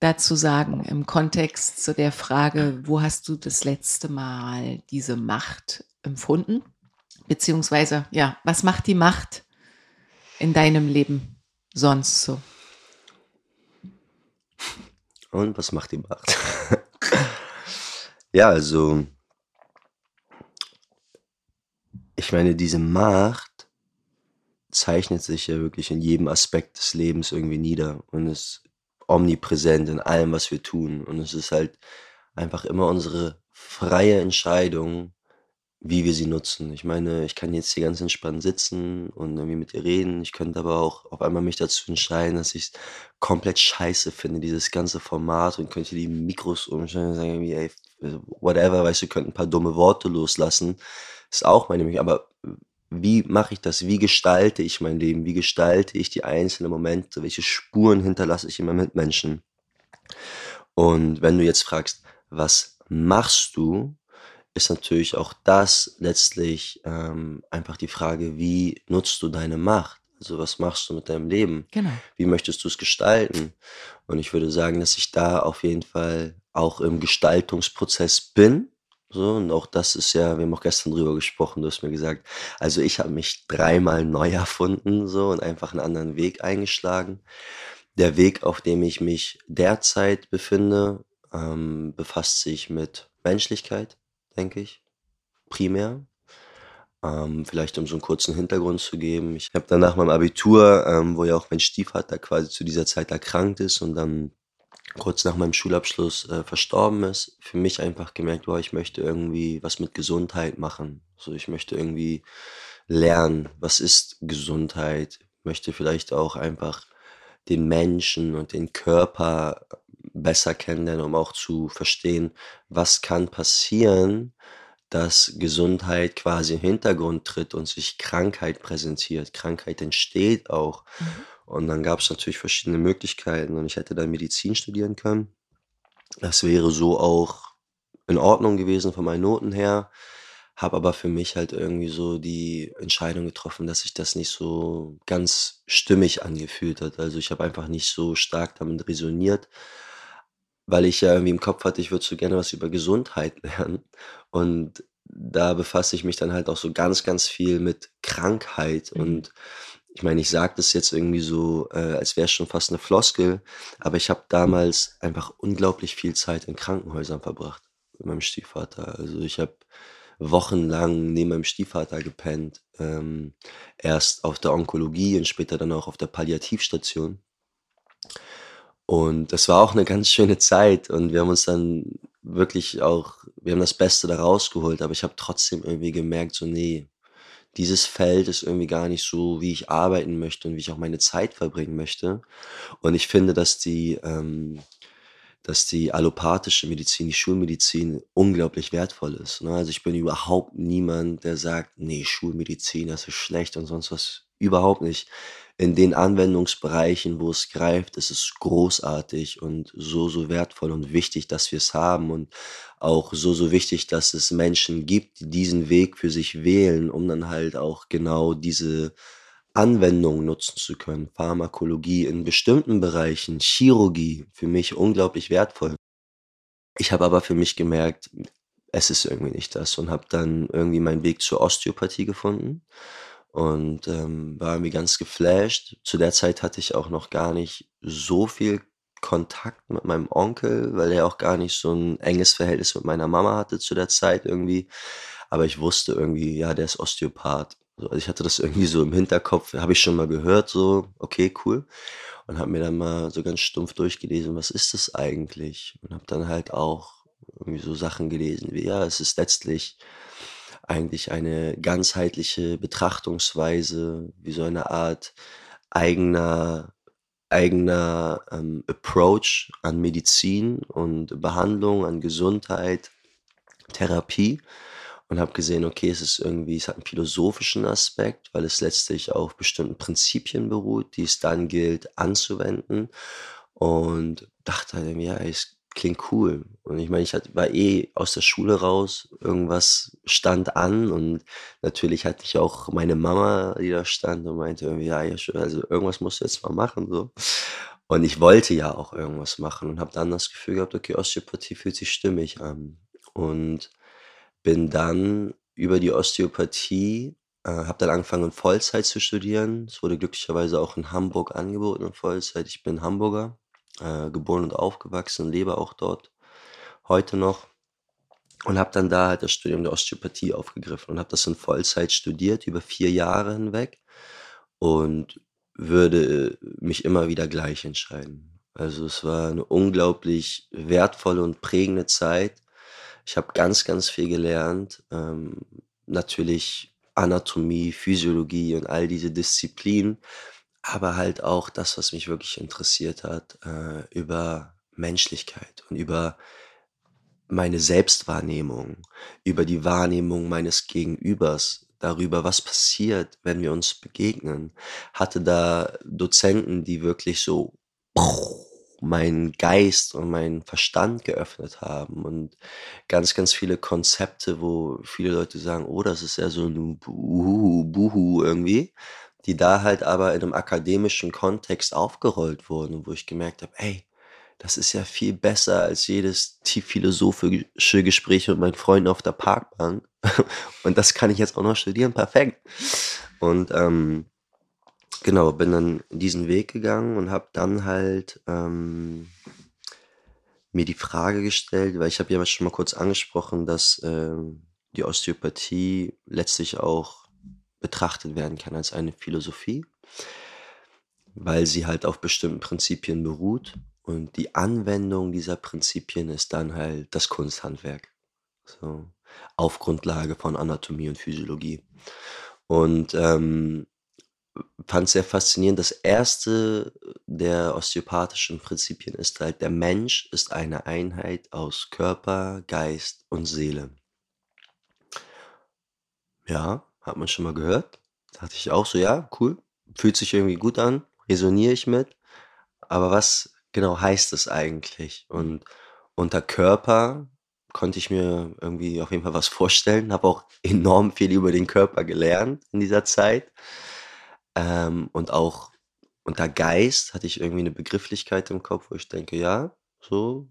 dazu sagen im Kontext zu der Frage, wo hast du das letzte Mal diese Macht empfunden? Beziehungsweise, ja, was macht die Macht in deinem Leben sonst so? Und was macht die Macht? ja, also ich meine, diese Macht zeichnet sich ja wirklich in jedem Aspekt des Lebens irgendwie nieder und ist omnipräsent in allem, was wir tun. Und es ist halt einfach immer unsere freie Entscheidung, wie wir sie nutzen. Ich meine, ich kann jetzt hier ganz entspannt sitzen und irgendwie mit ihr reden. Ich könnte aber auch auf einmal mich dazu entscheiden, dass ich es komplett scheiße finde, dieses ganze Format und könnte die Mikros umstellen und sagen, ey, whatever, weißt du, könnte ein paar dumme Worte loslassen. Ist auch meine Möglichkeit. Aber wie mache ich das? Wie gestalte ich mein Leben? Wie gestalte ich die einzelnen Momente? Welche Spuren hinterlasse ich in meinen Mitmenschen? Und wenn du jetzt fragst, was machst du, ist natürlich auch das letztlich ähm, einfach die Frage, wie nutzt du deine Macht? Also was machst du mit deinem Leben? Genau. Wie möchtest du es gestalten? Und ich würde sagen, dass ich da auf jeden Fall auch im Gestaltungsprozess bin. So, und auch das ist ja, wir haben auch gestern drüber gesprochen, du hast mir gesagt, also ich habe mich dreimal neu erfunden so und einfach einen anderen Weg eingeschlagen. Der Weg, auf dem ich mich derzeit befinde, ähm, befasst sich mit Menschlichkeit, denke ich, primär. Ähm, vielleicht um so einen kurzen Hintergrund zu geben. Ich habe dann nach meinem Abitur, ähm, wo ja auch mein Stiefvater quasi zu dieser Zeit erkrankt ist und dann kurz nach meinem Schulabschluss äh, verstorben ist, für mich einfach gemerkt, boah, ich möchte irgendwie was mit Gesundheit machen. So, ich möchte irgendwie lernen, was ist Gesundheit. Ich möchte vielleicht auch einfach den Menschen und den Körper besser kennenlernen, um auch zu verstehen, was kann passieren, dass Gesundheit quasi im Hintergrund tritt und sich Krankheit präsentiert. Krankheit entsteht auch. Mhm. Und dann gab es natürlich verschiedene Möglichkeiten und ich hätte dann Medizin studieren können. Das wäre so auch in Ordnung gewesen von meinen Noten her. Habe aber für mich halt irgendwie so die Entscheidung getroffen, dass sich das nicht so ganz stimmig angefühlt hat. Also ich habe einfach nicht so stark damit resoniert, weil ich ja irgendwie im Kopf hatte, ich würde so gerne was über Gesundheit lernen. Und da befasse ich mich dann halt auch so ganz, ganz viel mit Krankheit Mhm. und ich meine, ich sage das jetzt irgendwie so, äh, als wäre es schon fast eine Floskel, aber ich habe damals einfach unglaublich viel Zeit in Krankenhäusern verbracht mit meinem Stiefvater. Also ich habe wochenlang neben meinem Stiefvater gepennt, ähm, erst auf der Onkologie und später dann auch auf der Palliativstation. Und das war auch eine ganz schöne Zeit und wir haben uns dann wirklich auch wir haben das Beste da rausgeholt, aber ich habe trotzdem irgendwie gemerkt, so, nee, dieses Feld ist irgendwie gar nicht so, wie ich arbeiten möchte und wie ich auch meine Zeit verbringen möchte. Und ich finde, dass die, ähm, dass die allopathische Medizin, die Schulmedizin unglaublich wertvoll ist. Ne? Also ich bin überhaupt niemand, der sagt, nee, Schulmedizin, das ist schlecht und sonst was. Überhaupt nicht. In den Anwendungsbereichen, wo es greift, ist es großartig und so, so wertvoll und wichtig, dass wir es haben und auch so, so wichtig, dass es Menschen gibt, die diesen Weg für sich wählen, um dann halt auch genau diese Anwendungen nutzen zu können. Pharmakologie in bestimmten Bereichen, Chirurgie, für mich unglaublich wertvoll. Ich habe aber für mich gemerkt, es ist irgendwie nicht das und habe dann irgendwie meinen Weg zur Osteopathie gefunden und ähm, war irgendwie ganz geflasht. Zu der Zeit hatte ich auch noch gar nicht so viel Kontakt mit meinem Onkel, weil er auch gar nicht so ein enges Verhältnis mit meiner Mama hatte zu der Zeit irgendwie. Aber ich wusste irgendwie, ja, der ist Osteopath. So, also ich hatte das irgendwie so im Hinterkopf, habe ich schon mal gehört, so, okay, cool. Und habe mir dann mal so ganz stumpf durchgelesen, was ist das eigentlich? Und habe dann halt auch irgendwie so Sachen gelesen wie, ja, es ist letztlich eigentlich eine ganzheitliche Betrachtungsweise, wie so eine Art eigener eigener ähm, Approach an Medizin und Behandlung, an Gesundheit, Therapie. Und habe gesehen, okay, es ist irgendwie, es hat einen philosophischen Aspekt, weil es letztlich auf bestimmten Prinzipien beruht, die es dann gilt anzuwenden. Und dachte halt ja, es klingt cool. Und ich meine, ich war eh aus der Schule raus, irgendwas stand an und natürlich hatte ich auch meine Mama, die da stand und meinte irgendwie, ja, also irgendwas musst du jetzt mal machen, so. Und ich wollte ja auch irgendwas machen und habe dann das Gefühl gehabt, okay, Osteopathie fühlt sich stimmig an. Und bin dann über die Osteopathie, äh, habe dann angefangen in Vollzeit zu studieren. Es wurde glücklicherweise auch in Hamburg angeboten in Vollzeit. Ich bin Hamburger, äh, geboren und aufgewachsen, lebe auch dort heute noch und habe dann da halt das Studium der Osteopathie aufgegriffen und habe das in Vollzeit studiert, über vier Jahre hinweg und würde mich immer wieder gleich entscheiden. Also es war eine unglaublich wertvolle und prägende Zeit, ich habe ganz, ganz viel gelernt. Ähm, natürlich Anatomie, Physiologie und all diese Disziplinen, aber halt auch das, was mich wirklich interessiert hat, äh, über Menschlichkeit und über meine Selbstwahrnehmung, über die Wahrnehmung meines Gegenübers, darüber, was passiert, wenn wir uns begegnen. Hatte da Dozenten, die wirklich so meinen Geist und meinen Verstand geöffnet haben und ganz, ganz viele Konzepte, wo viele Leute sagen, oh, das ist ja so ein Buhu, Buhu irgendwie, die da halt aber in einem akademischen Kontext aufgerollt wurden, wo ich gemerkt habe, ey, das ist ja viel besser als jedes tief philosophische Gespräch mit meinen Freunden auf der Parkbank. Und das kann ich jetzt auch noch studieren, perfekt. Und ähm, genau, bin dann diesen Weg gegangen und habe dann halt ähm, mir die Frage gestellt, weil ich habe ja schon mal kurz angesprochen, dass ähm, die Osteopathie letztlich auch betrachtet werden kann als eine Philosophie, weil sie halt auf bestimmten Prinzipien beruht und die Anwendung dieser Prinzipien ist dann halt das Kunsthandwerk. So, auf Grundlage von Anatomie und Physiologie. Und ähm, fand sehr faszinierend. Das erste der osteopathischen Prinzipien ist halt, der Mensch ist eine Einheit aus Körper, Geist und Seele. Ja, hat man schon mal gehört. Dachte ich auch so, ja, cool. Fühlt sich irgendwie gut an, resoniere ich mit. Aber was genau heißt es eigentlich? Und unter Körper konnte ich mir irgendwie auf jeden Fall was vorstellen, habe auch enorm viel über den Körper gelernt in dieser Zeit. Ähm, und auch unter Geist hatte ich irgendwie eine Begrifflichkeit im Kopf, wo ich denke, ja, so.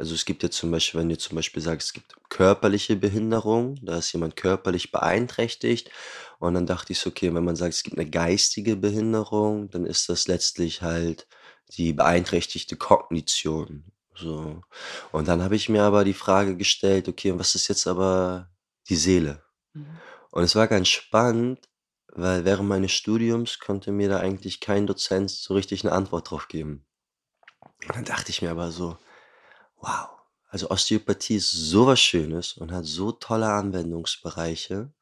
Also es gibt ja zum Beispiel, wenn du zum Beispiel sagst, es gibt körperliche Behinderung, da ist jemand körperlich beeinträchtigt. Und dann dachte ich so, okay, wenn man sagt, es gibt eine geistige Behinderung, dann ist das letztlich halt die beeinträchtigte Kognition. So. Und dann habe ich mir aber die Frage gestellt, okay, was ist jetzt aber die Seele? Mhm. Und es war ganz spannend, weil während meines Studiums konnte mir da eigentlich kein Dozent so richtig eine Antwort drauf geben. Und dann dachte ich mir aber so, wow, also Osteopathie ist so was Schönes und hat so tolle Anwendungsbereiche.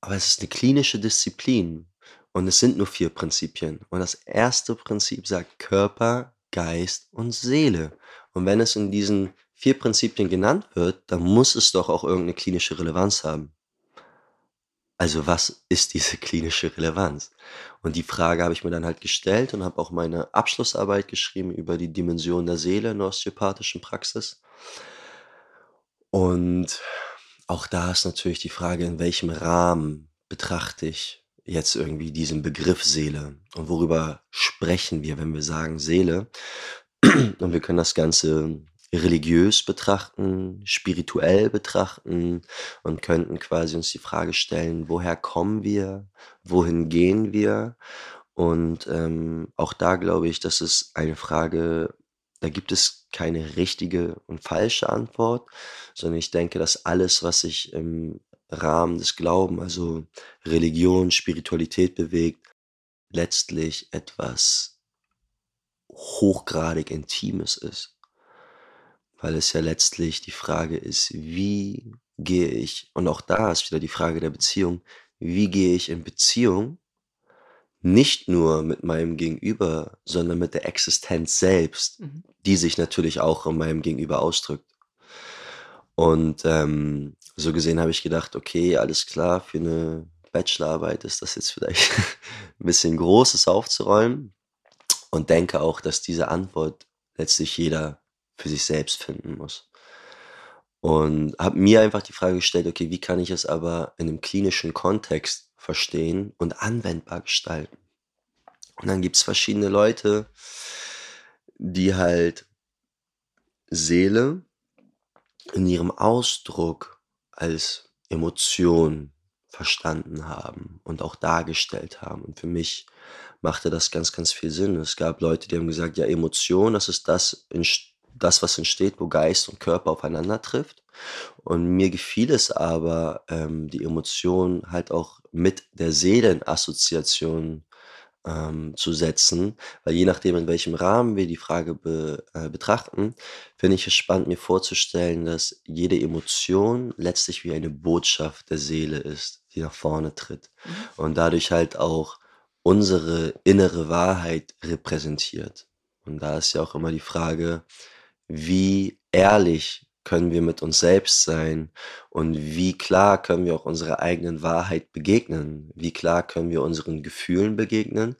Aber es ist eine klinische Disziplin und es sind nur vier Prinzipien. Und das erste Prinzip sagt Körper, Geist und Seele. Und wenn es in diesen vier Prinzipien genannt wird, dann muss es doch auch irgendeine klinische Relevanz haben. Also was ist diese klinische Relevanz? Und die Frage habe ich mir dann halt gestellt und habe auch meine Abschlussarbeit geschrieben über die Dimension der Seele in der osteopathischen Praxis. Und auch da ist natürlich die Frage, in welchem Rahmen betrachte ich jetzt irgendwie diesen Begriff Seele und worüber sprechen wir, wenn wir sagen Seele? Und wir können das Ganze religiös betrachten, spirituell betrachten und könnten quasi uns die Frage stellen, woher kommen wir, wohin gehen wir? Und ähm, auch da glaube ich, das ist eine Frage, da gibt es keine richtige und falsche Antwort, sondern ich denke, dass alles, was sich im Rahmen des Glauben, also Religion, Spiritualität bewegt, letztlich etwas hochgradig Intimes ist weil es ja letztlich die Frage ist, wie gehe ich, und auch da ist wieder die Frage der Beziehung, wie gehe ich in Beziehung nicht nur mit meinem Gegenüber, sondern mit der Existenz selbst, Mhm. die sich natürlich auch in meinem Gegenüber ausdrückt. Und ähm, so gesehen habe ich gedacht, okay, alles klar, für eine Bachelorarbeit ist das jetzt vielleicht ein bisschen Großes aufzuräumen und denke auch, dass diese Antwort letztlich jeder für sich selbst finden muss. Und habe mir einfach die Frage gestellt, okay, wie kann ich es aber in einem klinischen Kontext verstehen und anwendbar gestalten? Und dann gibt es verschiedene Leute, die halt Seele in ihrem Ausdruck als Emotion verstanden haben und auch dargestellt haben. Und für mich machte das ganz, ganz viel Sinn. Es gab Leute, die haben gesagt, ja, Emotion, das ist das, das was entsteht, wo Geist und Körper aufeinander trifft. Und mir gefiel es aber, ähm, die Emotion halt auch mit der Seelenassoziation ähm, zu setzen, weil je nachdem, in welchem Rahmen wir die Frage be, äh, betrachten, finde ich es spannend, mir vorzustellen, dass jede Emotion letztlich wie eine Botschaft der Seele ist, die nach vorne tritt Mhm. und dadurch halt auch unsere innere Wahrheit repräsentiert. Und da ist ja auch immer die Frage, wie ehrlich können wir mit uns selbst sein und wie klar können wir auch unserer eigenen Wahrheit begegnen, wie klar können wir unseren Gefühlen begegnen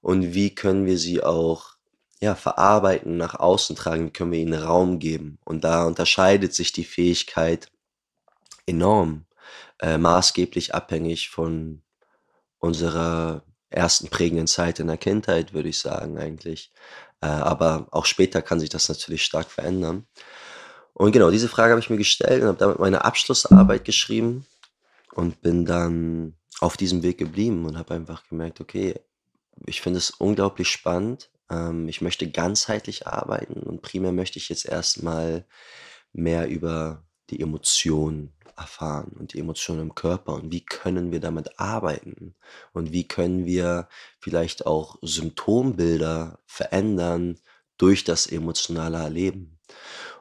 und wie können wir sie auch ja, verarbeiten, nach außen tragen, wie können wir ihnen Raum geben. Und da unterscheidet sich die Fähigkeit enorm, äh, maßgeblich abhängig von unserer ersten prägenden Zeit in der Kindheit, würde ich sagen eigentlich. Äh, aber auch später kann sich das natürlich stark verändern. Und genau, diese Frage habe ich mir gestellt und habe damit meine Abschlussarbeit geschrieben und bin dann auf diesem Weg geblieben und habe einfach gemerkt, okay, ich finde es unglaublich spannend. Ähm, ich möchte ganzheitlich arbeiten und primär möchte ich jetzt erstmal mehr über die Emotionen erfahren und die Emotionen im Körper und wie können wir damit arbeiten und wie können wir vielleicht auch Symptombilder verändern durch das emotionale Erleben.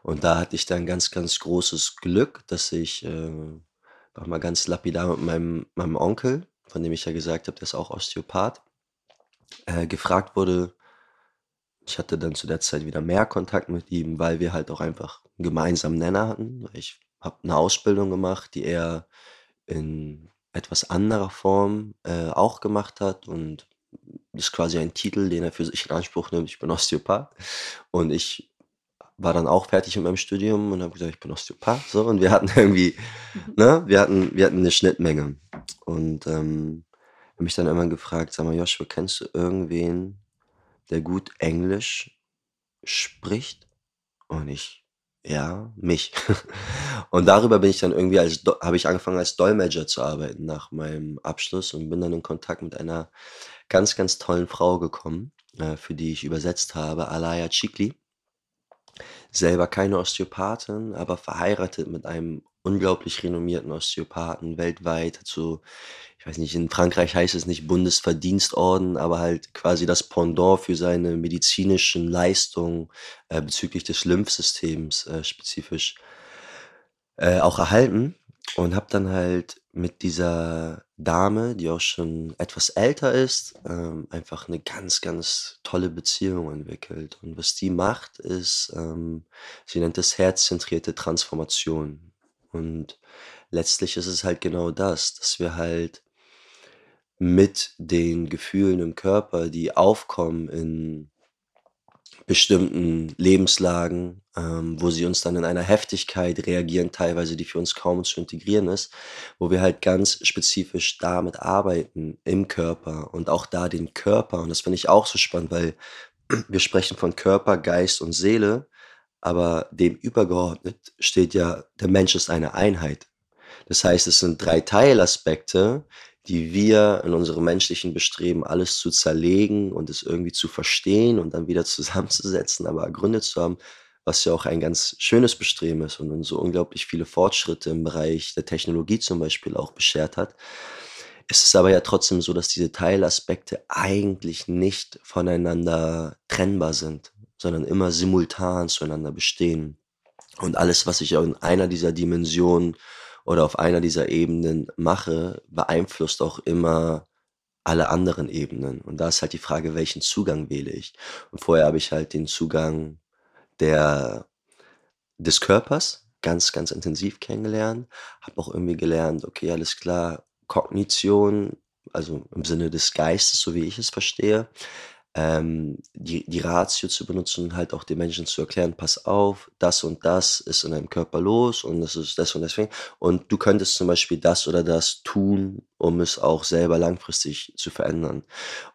Und da hatte ich dann ganz, ganz großes Glück, dass ich, äh, noch mal ganz lapidar mit meinem, meinem Onkel, von dem ich ja gesagt habe, der ist auch Osteopath, äh, gefragt wurde. Ich hatte dann zu der Zeit wieder mehr Kontakt mit ihm, weil wir halt auch einfach einen gemeinsamen Nenner hatten. Ich habe eine Ausbildung gemacht, die er in etwas anderer Form äh, auch gemacht hat und das ist quasi ein Titel, den er für sich in Anspruch nimmt. Ich bin Osteopath und ich war dann auch fertig mit meinem Studium und habe gesagt, ich bin Osteopath. So, und wir hatten irgendwie, ne, wir hatten, wir hatten eine Schnittmenge. Und ähm, habe mich dann irgendwann gefragt, sag mal, Joshua, kennst du irgendwen, der gut Englisch spricht? Und ich, ja, mich. und darüber bin ich dann irgendwie als, habe ich angefangen als Dolmetscher zu arbeiten nach meinem Abschluss und bin dann in Kontakt mit einer ganz, ganz tollen Frau gekommen, äh, für die ich übersetzt habe, Alaya Chikli selber keine Osteopathin, aber verheiratet mit einem unglaublich renommierten Osteopathen weltweit. Hat so, ich weiß nicht, in Frankreich heißt es nicht Bundesverdienstorden, aber halt quasi das Pendant für seine medizinischen Leistungen äh, bezüglich des Lymphsystems äh, spezifisch äh, auch erhalten. Und habe dann halt mit dieser Dame, die auch schon etwas älter ist, ähm, einfach eine ganz, ganz tolle Beziehung entwickelt. Und was die macht, ist, ähm, sie nennt es herzzentrierte Transformation. Und letztlich ist es halt genau das, dass wir halt mit den Gefühlen im Körper, die aufkommen in bestimmten Lebenslagen, ähm, wo sie uns dann in einer Heftigkeit reagieren, teilweise, die für uns kaum zu integrieren ist, wo wir halt ganz spezifisch damit arbeiten im Körper und auch da den Körper. Und das finde ich auch so spannend, weil wir sprechen von Körper, Geist und Seele, aber dem übergeordnet steht ja, der Mensch ist eine Einheit. Das heißt, es sind drei Teilaspekte, die wir in unserem menschlichen Bestreben, alles zu zerlegen und es irgendwie zu verstehen und dann wieder zusammenzusetzen, aber Gründe zu haben, was ja auch ein ganz schönes Bestreben ist und uns so unglaublich viele Fortschritte im Bereich der Technologie zum Beispiel auch beschert hat. Es ist aber ja trotzdem so, dass diese Teilaspekte eigentlich nicht voneinander trennbar sind, sondern immer simultan zueinander bestehen. Und alles, was ich in einer dieser Dimensionen oder auf einer dieser Ebenen mache, beeinflusst auch immer alle anderen Ebenen. Und da ist halt die Frage, welchen Zugang wähle ich? Und vorher habe ich halt den Zugang der des Körpers ganz, ganz intensiv kennengelernt, habe auch irgendwie gelernt, okay, alles klar, Kognition, also im Sinne des Geistes, so wie ich es verstehe, ähm, die, die Ratio zu benutzen und halt auch den Menschen zu erklären, pass auf, das und das ist in deinem Körper los und das ist das und deswegen. Und du könntest zum Beispiel das oder das tun, um es auch selber langfristig zu verändern.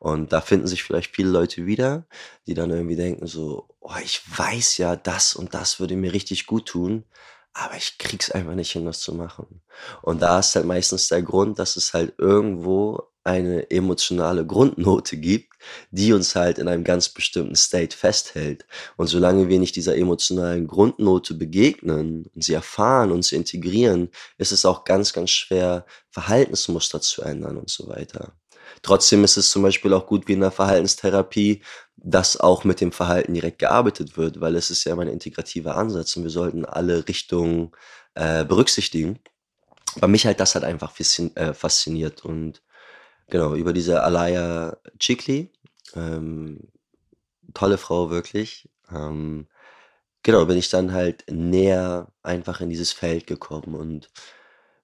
Und da finden sich vielleicht viele Leute wieder, die dann irgendwie denken so, oh, ich weiß ja, das und das würde mir richtig gut tun, aber ich krieg's einfach nicht hin, das zu machen. Und da ist halt meistens der Grund, dass es halt irgendwo eine emotionale Grundnote gibt, die uns halt in einem ganz bestimmten State festhält. Und solange wir nicht dieser emotionalen Grundnote begegnen und sie erfahren und sie integrieren, ist es auch ganz, ganz schwer, Verhaltensmuster zu ändern und so weiter. Trotzdem ist es zum Beispiel auch gut wie in der Verhaltenstherapie, dass auch mit dem Verhalten direkt gearbeitet wird, weil es ist ja immer ein integrativer Ansatz und wir sollten alle Richtungen äh, berücksichtigen. Aber mich halt das hat einfach äh, fasziniert und Genau, über diese Alaya Chikli. Ähm, tolle Frau wirklich. Ähm, genau, bin ich dann halt näher einfach in dieses Feld gekommen. Und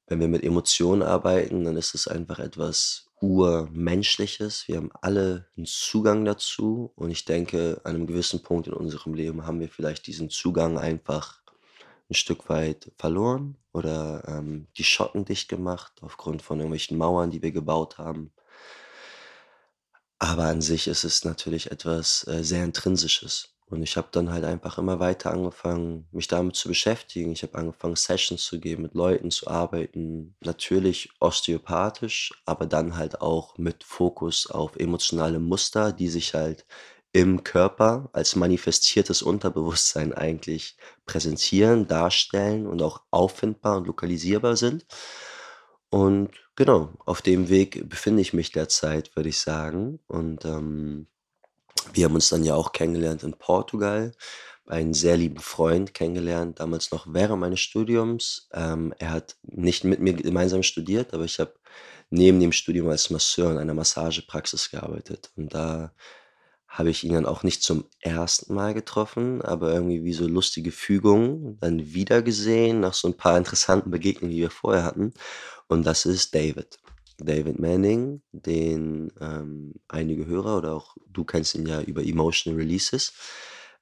wenn wir mit Emotionen arbeiten, dann ist es einfach etwas Urmenschliches. Wir haben alle einen Zugang dazu. Und ich denke, an einem gewissen Punkt in unserem Leben haben wir vielleicht diesen Zugang einfach ein Stück weit verloren oder ähm, die Schotten dicht gemacht aufgrund von irgendwelchen Mauern, die wir gebaut haben. Aber an sich ist es natürlich etwas, äh, sehr Intrinsisches. Und ich habe dann halt einfach immer weiter angefangen, mich damit zu beschäftigen. Ich habe angefangen, Sessions zu geben, mit Leuten zu arbeiten. Natürlich osteopathisch, aber dann halt auch mit Fokus auf emotionale Muster, die sich halt im Körper als manifestiertes Unterbewusstsein eigentlich präsentieren, darstellen und auch auffindbar und lokalisierbar sind. Und genau, auf dem Weg befinde ich mich derzeit, würde ich sagen. Und ähm, wir haben uns dann ja auch kennengelernt in Portugal, einen sehr lieben Freund kennengelernt, damals noch während meines Studiums. Ähm, er hat nicht mit mir gemeinsam studiert, aber ich habe neben dem Studium als Masseur in einer Massagepraxis gearbeitet. Und da habe ich ihn dann auch nicht zum ersten Mal getroffen, aber irgendwie wie so lustige Fügungen dann wiedergesehen nach so ein paar interessanten Begegnungen, die wir vorher hatten. Und das ist David. David Manning, den ähm, einige Hörer oder auch du kennst ihn ja über Emotional Releases,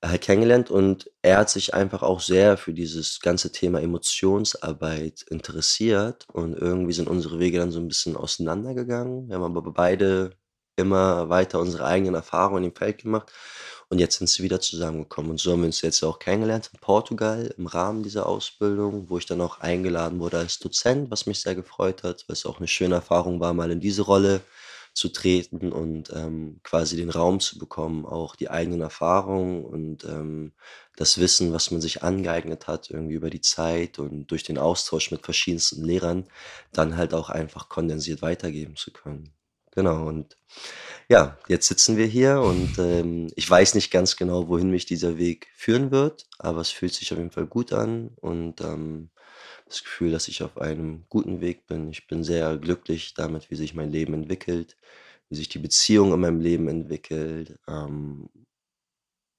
äh, kennengelernt und er hat sich einfach auch sehr für dieses ganze Thema Emotionsarbeit interessiert und irgendwie sind unsere Wege dann so ein bisschen auseinandergegangen. Wir haben aber beide immer weiter unsere eigenen Erfahrungen im Feld gemacht und jetzt sind sie wieder zusammengekommen. Und so haben wir uns jetzt auch kennengelernt in Portugal im Rahmen dieser Ausbildung, wo ich dann auch eingeladen wurde als Dozent, was mich sehr gefreut hat, weil es auch eine schöne Erfahrung war, mal in diese Rolle zu treten und ähm, quasi den Raum zu bekommen, auch die eigenen Erfahrungen und ähm, das Wissen, was man sich angeeignet hat, irgendwie über die Zeit und durch den Austausch mit verschiedensten Lehrern, dann halt auch einfach kondensiert weitergeben zu können. Genau, und ja, jetzt sitzen wir hier und ähm, ich weiß nicht ganz genau, wohin mich dieser Weg führen wird, aber es fühlt sich auf jeden Fall gut an und ähm, das Gefühl, dass ich auf einem guten Weg bin. Ich bin sehr glücklich damit, wie sich mein Leben entwickelt, wie sich die Beziehung in meinem Leben entwickelt ähm,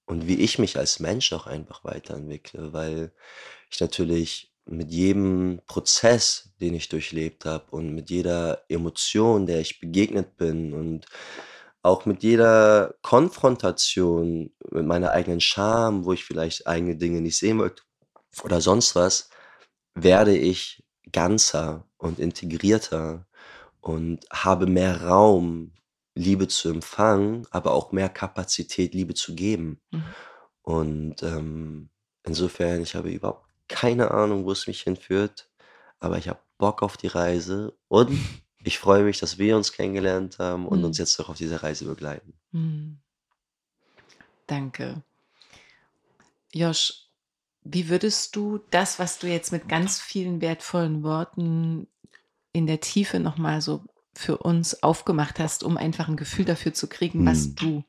und wie ich mich als Mensch auch einfach weiterentwickle, weil ich natürlich mit jedem Prozess, den ich durchlebt habe und mit jeder Emotion, der ich begegnet bin und auch mit jeder Konfrontation mit meiner eigenen Scham, wo ich vielleicht eigene Dinge nicht sehen wollte oder sonst was, werde ich ganzer und integrierter und habe mehr Raum, Liebe zu empfangen, aber auch mehr Kapazität, Liebe zu geben. Mhm. Und ähm, insofern, ich habe überhaupt keine Ahnung, wo es mich hinführt, aber ich habe Bock auf die Reise und ich freue mich, dass wir uns kennengelernt haben und uns mhm. jetzt auch auf dieser Reise begleiten. Mhm. Danke. Josh, wie würdest du das, was du jetzt mit ganz vielen wertvollen Worten in der Tiefe nochmal so für uns aufgemacht hast, um einfach ein Gefühl dafür zu kriegen, was mhm. du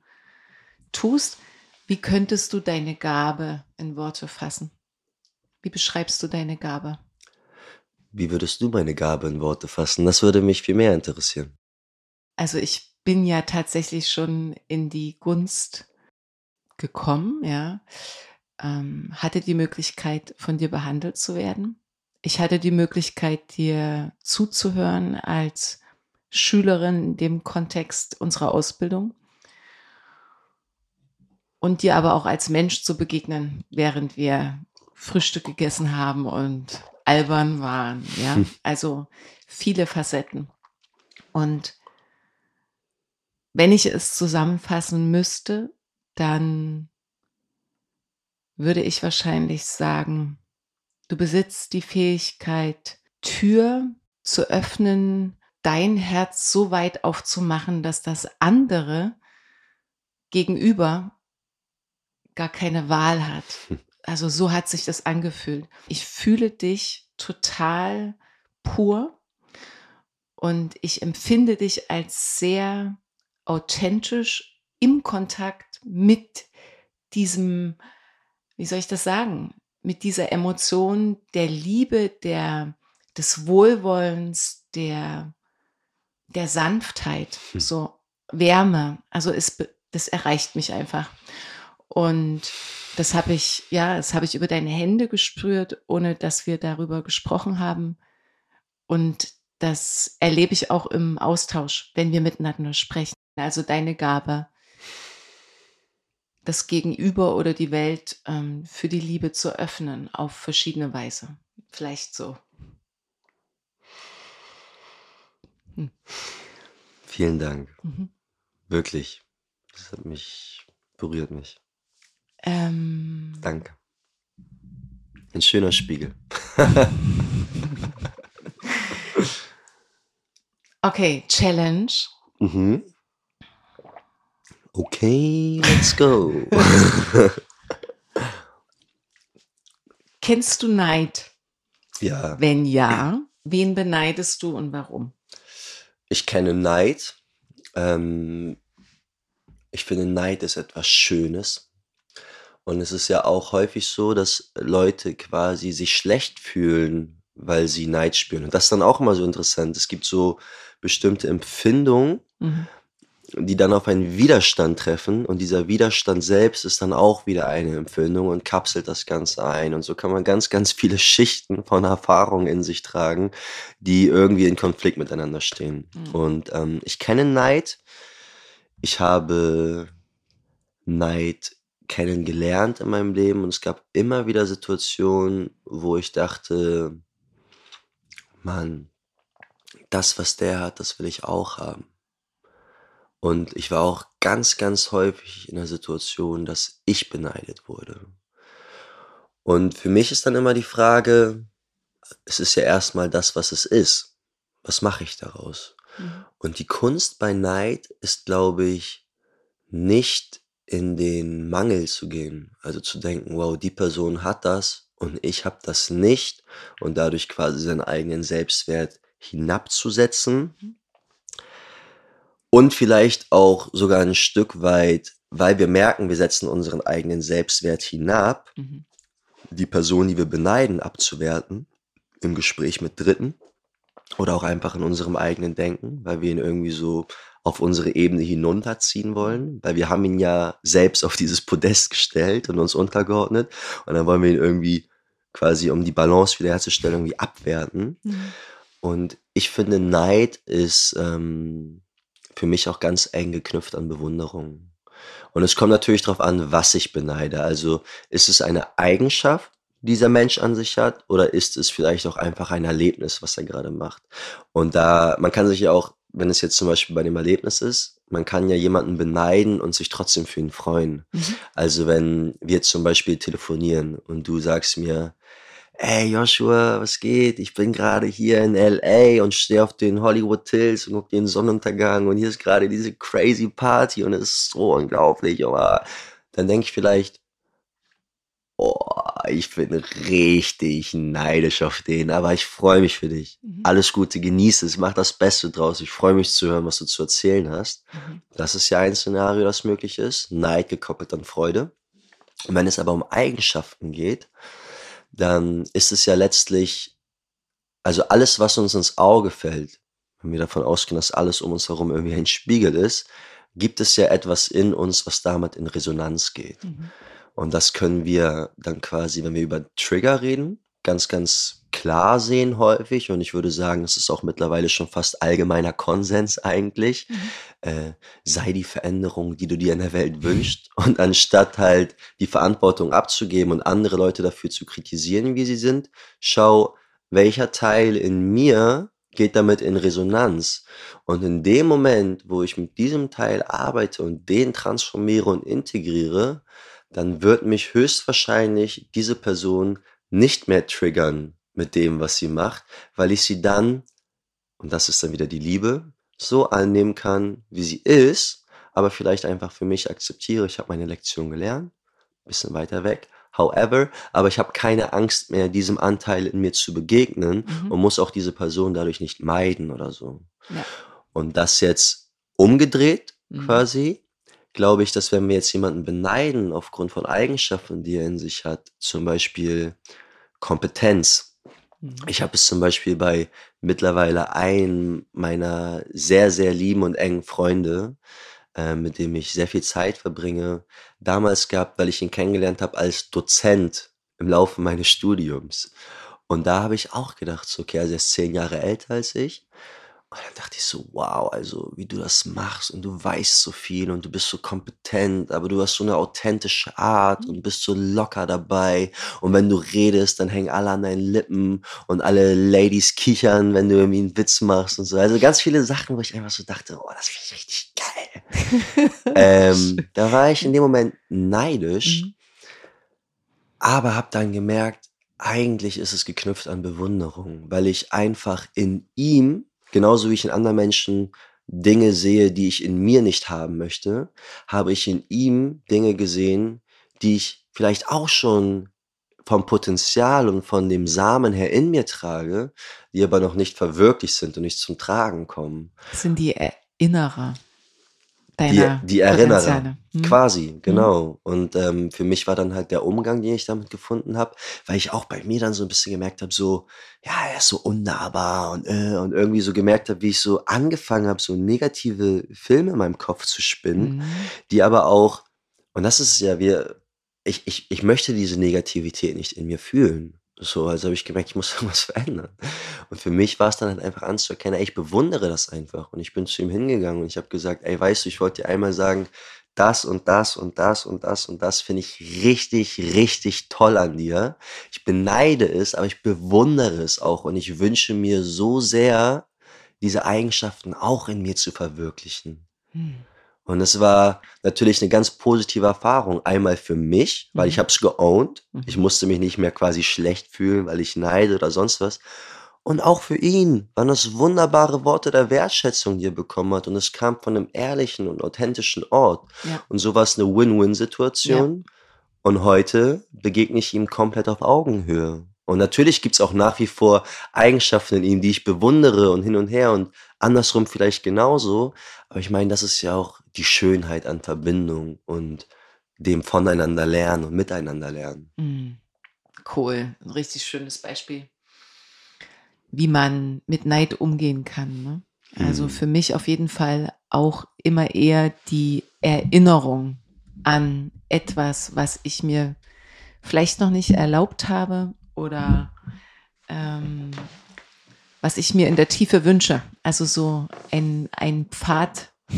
tust, wie könntest du deine Gabe in Worte fassen? Wie beschreibst du deine Gabe? Wie würdest du meine Gabe in Worte fassen? Das würde mich viel mehr interessieren. Also ich bin ja tatsächlich schon in die Gunst gekommen, ja. Ähm, hatte die Möglichkeit, von dir behandelt zu werden. Ich hatte die Möglichkeit, dir zuzuhören als Schülerin in dem Kontext unserer Ausbildung und dir aber auch als Mensch zu begegnen, während wir Frühstück gegessen haben und albern waren. Ja, hm. also viele Facetten. Und wenn ich es zusammenfassen müsste, dann würde ich wahrscheinlich sagen, du besitzt die Fähigkeit, Tür zu öffnen, dein Herz so weit aufzumachen, dass das andere gegenüber gar keine Wahl hat. Also so hat sich das angefühlt. Ich fühle dich total pur und ich empfinde dich als sehr authentisch im Kontakt mit diesem, wie soll ich das sagen, mit dieser Emotion der Liebe, der, des Wohlwollens, der, der Sanftheit, hm. so Wärme. Also es, das erreicht mich einfach. Und das habe ich, ja, das habe ich über deine Hände gespürt, ohne dass wir darüber gesprochen haben. Und das erlebe ich auch im Austausch, wenn wir miteinander sprechen. Also deine Gabe, das Gegenüber oder die Welt ähm, für die Liebe zu öffnen auf verschiedene Weise. Vielleicht so. Hm. Vielen Dank. Mhm. Wirklich. Das hat mich, berührt mich. Ähm, Danke. Ein schöner Spiegel. okay, Challenge. Mhm. Okay, let's go. Kennst du Neid? Ja. Wenn ja, wen beneidest du und warum? Ich kenne Neid. Ähm, ich finde, Neid ist etwas Schönes. Und es ist ja auch häufig so, dass Leute quasi sich schlecht fühlen, weil sie Neid spüren. Und das ist dann auch immer so interessant. Es gibt so bestimmte Empfindungen, mhm. die dann auf einen Widerstand treffen. Und dieser Widerstand selbst ist dann auch wieder eine Empfindung und kapselt das Ganze ein. Und so kann man ganz, ganz viele Schichten von Erfahrungen in sich tragen, die irgendwie in Konflikt miteinander stehen. Mhm. Und ähm, ich kenne Neid. Ich habe Neid kennengelernt in meinem Leben und es gab immer wieder Situationen, wo ich dachte, Mann, das, was der hat, das will ich auch haben. Und ich war auch ganz, ganz häufig in der Situation, dass ich beneidet wurde. Und für mich ist dann immer die Frage, es ist ja erstmal das, was es ist. Was mache ich daraus? Mhm. Und die Kunst bei Neid ist, glaube ich, nicht in den Mangel zu gehen. Also zu denken, wow, die Person hat das und ich habe das nicht und dadurch quasi seinen eigenen Selbstwert hinabzusetzen. Mhm. Und vielleicht auch sogar ein Stück weit, weil wir merken, wir setzen unseren eigenen Selbstwert hinab, mhm. die Person, die wir beneiden, abzuwerten im Gespräch mit Dritten oder auch einfach in unserem eigenen Denken, weil wir ihn irgendwie so auf unsere Ebene hinunterziehen wollen, weil wir haben ihn ja selbst auf dieses Podest gestellt und uns untergeordnet und dann wollen wir ihn irgendwie quasi, um die Balance wiederherzustellen, irgendwie abwerten. Mhm. Und ich finde, Neid ist ähm, für mich auch ganz eng geknüpft an Bewunderung. Und es kommt natürlich darauf an, was ich beneide. Also ist es eine Eigenschaft, die dieser Mensch an sich hat, oder ist es vielleicht auch einfach ein Erlebnis, was er gerade macht? Und da, man kann sich ja auch wenn es jetzt zum Beispiel bei dem Erlebnis ist, man kann ja jemanden beneiden und sich trotzdem für ihn freuen. Mhm. Also wenn wir zum Beispiel telefonieren und du sagst mir, ey Joshua, was geht? Ich bin gerade hier in LA und stehe auf den Hollywood Hills und gucke den Sonnenuntergang und hier ist gerade diese crazy Party und es ist so unglaublich, aber dann denke ich vielleicht, oh, ich bin richtig neidisch auf den, aber ich freue mich für dich. Mhm. Alles Gute, genieße es, mach das Beste draus. Ich freue mich zu hören, was du zu erzählen hast. Mhm. Das ist ja ein Szenario, das möglich ist. Neid gekoppelt an Freude. Und wenn es aber um Eigenschaften geht, dann ist es ja letztlich, also alles, was uns ins Auge fällt, wenn wir davon ausgehen, dass alles um uns herum irgendwie ein Spiegel ist, gibt es ja etwas in uns, was damit in Resonanz geht. Mhm. Und das können wir dann quasi, wenn wir über Trigger reden, ganz, ganz klar sehen häufig. Und ich würde sagen, es ist auch mittlerweile schon fast allgemeiner Konsens eigentlich. Mhm. Äh, sei die Veränderung, die du dir in der Welt wünschst. Und anstatt halt die Verantwortung abzugeben und andere Leute dafür zu kritisieren, wie sie sind, schau, welcher Teil in mir geht damit in Resonanz. Und in dem Moment, wo ich mit diesem Teil arbeite und den transformiere und integriere, dann wird mich höchstwahrscheinlich diese Person nicht mehr triggern mit dem, was sie macht, weil ich sie dann, und das ist dann wieder die Liebe, so annehmen kann, wie sie ist, aber vielleicht einfach für mich akzeptiere, ich habe meine Lektion gelernt, bisschen weiter weg, however, aber ich habe keine Angst mehr, diesem Anteil in mir zu begegnen mhm. und muss auch diese Person dadurch nicht meiden oder so. Ja. Und das jetzt umgedreht mhm. quasi, glaube ich, dass wenn wir jetzt jemanden beneiden aufgrund von Eigenschaften, die er in sich hat, zum Beispiel Kompetenz. Mhm. Ich habe es zum Beispiel bei mittlerweile einem meiner sehr, sehr lieben und engen Freunde, äh, mit dem ich sehr viel Zeit verbringe, damals gehabt, weil ich ihn kennengelernt habe als Dozent im Laufe meines Studiums. Und da habe ich auch gedacht, so, okay, also er ist zehn Jahre älter als ich. Und dann dachte ich so, wow, also wie du das machst und du weißt so viel und du bist so kompetent, aber du hast so eine authentische Art und bist so locker dabei. Und wenn du redest, dann hängen alle an deinen Lippen und alle Ladies kichern, wenn du irgendwie einen Witz machst und so. Also ganz viele Sachen, wo ich einfach so dachte, oh, das finde ich richtig geil. ähm, da war ich in dem Moment neidisch, mhm. aber habe dann gemerkt, eigentlich ist es geknüpft an Bewunderung, weil ich einfach in ihm Genauso wie ich in anderen Menschen Dinge sehe, die ich in mir nicht haben möchte, habe ich in ihm Dinge gesehen, die ich vielleicht auch schon vom Potenzial und von dem Samen her in mir trage, die aber noch nicht verwirklicht sind und nicht zum Tragen kommen. Das sind die Erinnerer deiner die, die Erinnerer. Hm? Quasi, hm. genau. Hm. Und ähm, für mich war dann halt der Umgang, den ich damit gefunden habe, weil ich auch bei mir dann so ein bisschen gemerkt habe, so, ja, er ist so unnahbar und, äh, und irgendwie so gemerkt habe, wie ich so angefangen habe, so negative Filme in meinem Kopf zu spinnen, hm. die aber auch, und das ist ja, wir, ich, ich, ich möchte diese Negativität nicht in mir fühlen. So, also habe ich gemerkt, ich muss irgendwas verändern. Und für mich war es dann halt einfach anzuerkennen, ey, ich bewundere das einfach. Und ich bin zu ihm hingegangen und ich habe gesagt, ey, weißt du, ich wollte dir einmal sagen, das und das und das und das und das finde ich richtig, richtig toll an dir. Ich beneide es, aber ich bewundere es auch und ich wünsche mir so sehr, diese Eigenschaften auch in mir zu verwirklichen. Hm. Und es war natürlich eine ganz positive Erfahrung. Einmal für mich, weil ich mhm. habe es geowned. Mhm. Ich musste mich nicht mehr quasi schlecht fühlen, weil ich neide oder sonst was. Und auch für ihn waren das wunderbare Worte der Wertschätzung, die er bekommen hat. Und es kam von einem ehrlichen und authentischen Ort. Ja. Und so war es eine Win-Win-Situation. Ja. Und heute begegne ich ihm komplett auf Augenhöhe. Und natürlich gibt's auch nach wie vor Eigenschaften in ihm, die ich bewundere und hin und her und andersrum vielleicht genauso. Aber ich meine, das ist ja auch die Schönheit an Verbindung und dem Voneinander lernen und miteinander lernen. Mm, cool, ein richtig schönes Beispiel, wie man mit Neid umgehen kann. Ne? Also mm. für mich auf jeden Fall auch immer eher die Erinnerung an etwas, was ich mir vielleicht noch nicht erlaubt habe oder ähm, was ich mir in der Tiefe wünsche. Also so ein, ein Pfad.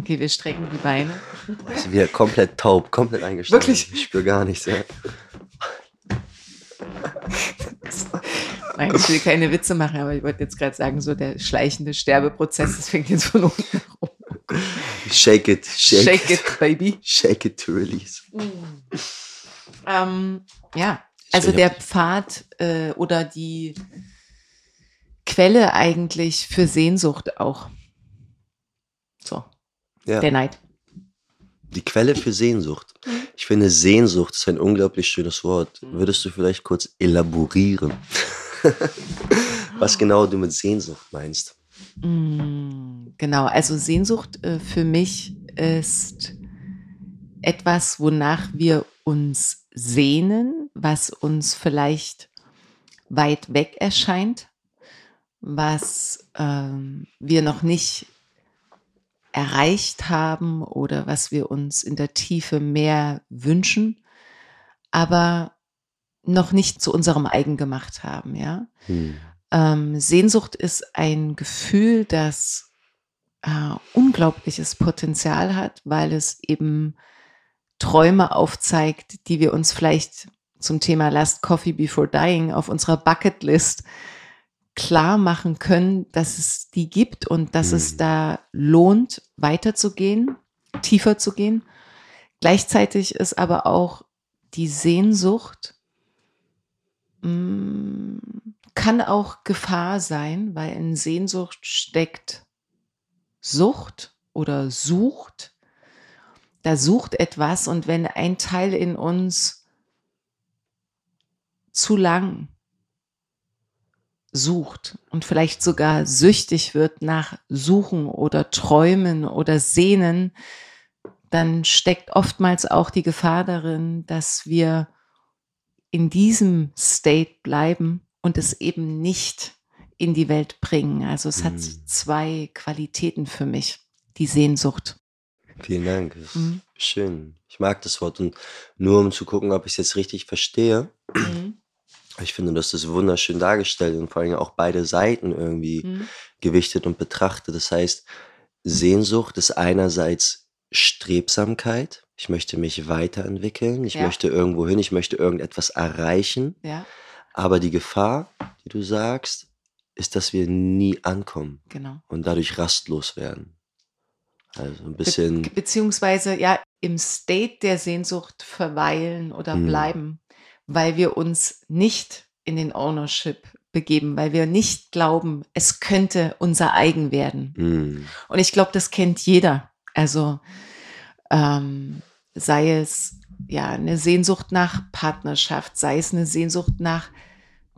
okay, wir strecken die Beine. Also wieder komplett taub, komplett eingestellt. Wirklich? Ich spüre gar nichts. Ja. Nein, ich will keine Witze machen, aber ich wollte jetzt gerade sagen, so der schleichende Sterbeprozess, das fängt jetzt von unten oben. Shake it, shake, shake it, baby. Shake it to release. Mm. Ähm, ja, also der Pfad äh, oder die Quelle eigentlich für Sehnsucht auch. So. Ja. Der Neid. Die Quelle für Sehnsucht. Ich finde, Sehnsucht ist ein unglaublich schönes Wort. Würdest du vielleicht kurz elaborieren, was genau du mit Sehnsucht meinst? Mm, genau, also Sehnsucht äh, für mich ist etwas, wonach wir uns sehnen, was uns vielleicht weit weg erscheint was ähm, wir noch nicht erreicht haben oder was wir uns in der Tiefe mehr wünschen, aber noch nicht zu unserem eigen gemacht haben, ja. Hm. Ähm, Sehnsucht ist ein Gefühl, das äh, unglaubliches Potenzial hat, weil es eben Träume aufzeigt, die wir uns vielleicht zum Thema Last Coffee Before Dying auf unserer Bucketlist klar machen können, dass es die gibt und dass mhm. es da lohnt, weiterzugehen, tiefer zu gehen. Gleichzeitig ist aber auch die Sehnsucht, mh, mm, kann auch Gefahr sein, weil in Sehnsucht steckt Sucht oder sucht. Da sucht etwas und wenn ein Teil in uns zu lang sucht und vielleicht sogar süchtig wird nach Suchen oder Träumen oder Sehnen, dann steckt oftmals auch die Gefahr darin, dass wir in diesem State bleiben und es eben nicht in die Welt bringen. Also es mhm. hat zwei Qualitäten für mich, die Sehnsucht. Vielen Dank. Mhm. Schön. Ich mag das Wort. Und nur um zu gucken, ob ich es jetzt richtig verstehe, mhm. Ich finde, das ist wunderschön dargestellt und vor allem auch beide Seiten irgendwie mhm. gewichtet und betrachtet. Das heißt, Sehnsucht ist einerseits Strebsamkeit. Ich möchte mich weiterentwickeln. Ich ja. möchte irgendwo hin. Ich möchte irgendetwas erreichen. Ja. Aber die Gefahr, die du sagst, ist, dass wir nie ankommen. Genau. Und dadurch rastlos werden. Also ein bisschen. Be beziehungsweise ja im State der Sehnsucht verweilen oder mhm. bleiben weil wir uns nicht in den Ownership begeben, weil wir nicht glauben, es könnte unser eigen werden. Mm. Und ich glaube, das kennt jeder. Also ähm, sei es ja eine Sehnsucht nach Partnerschaft, sei es eine Sehnsucht nach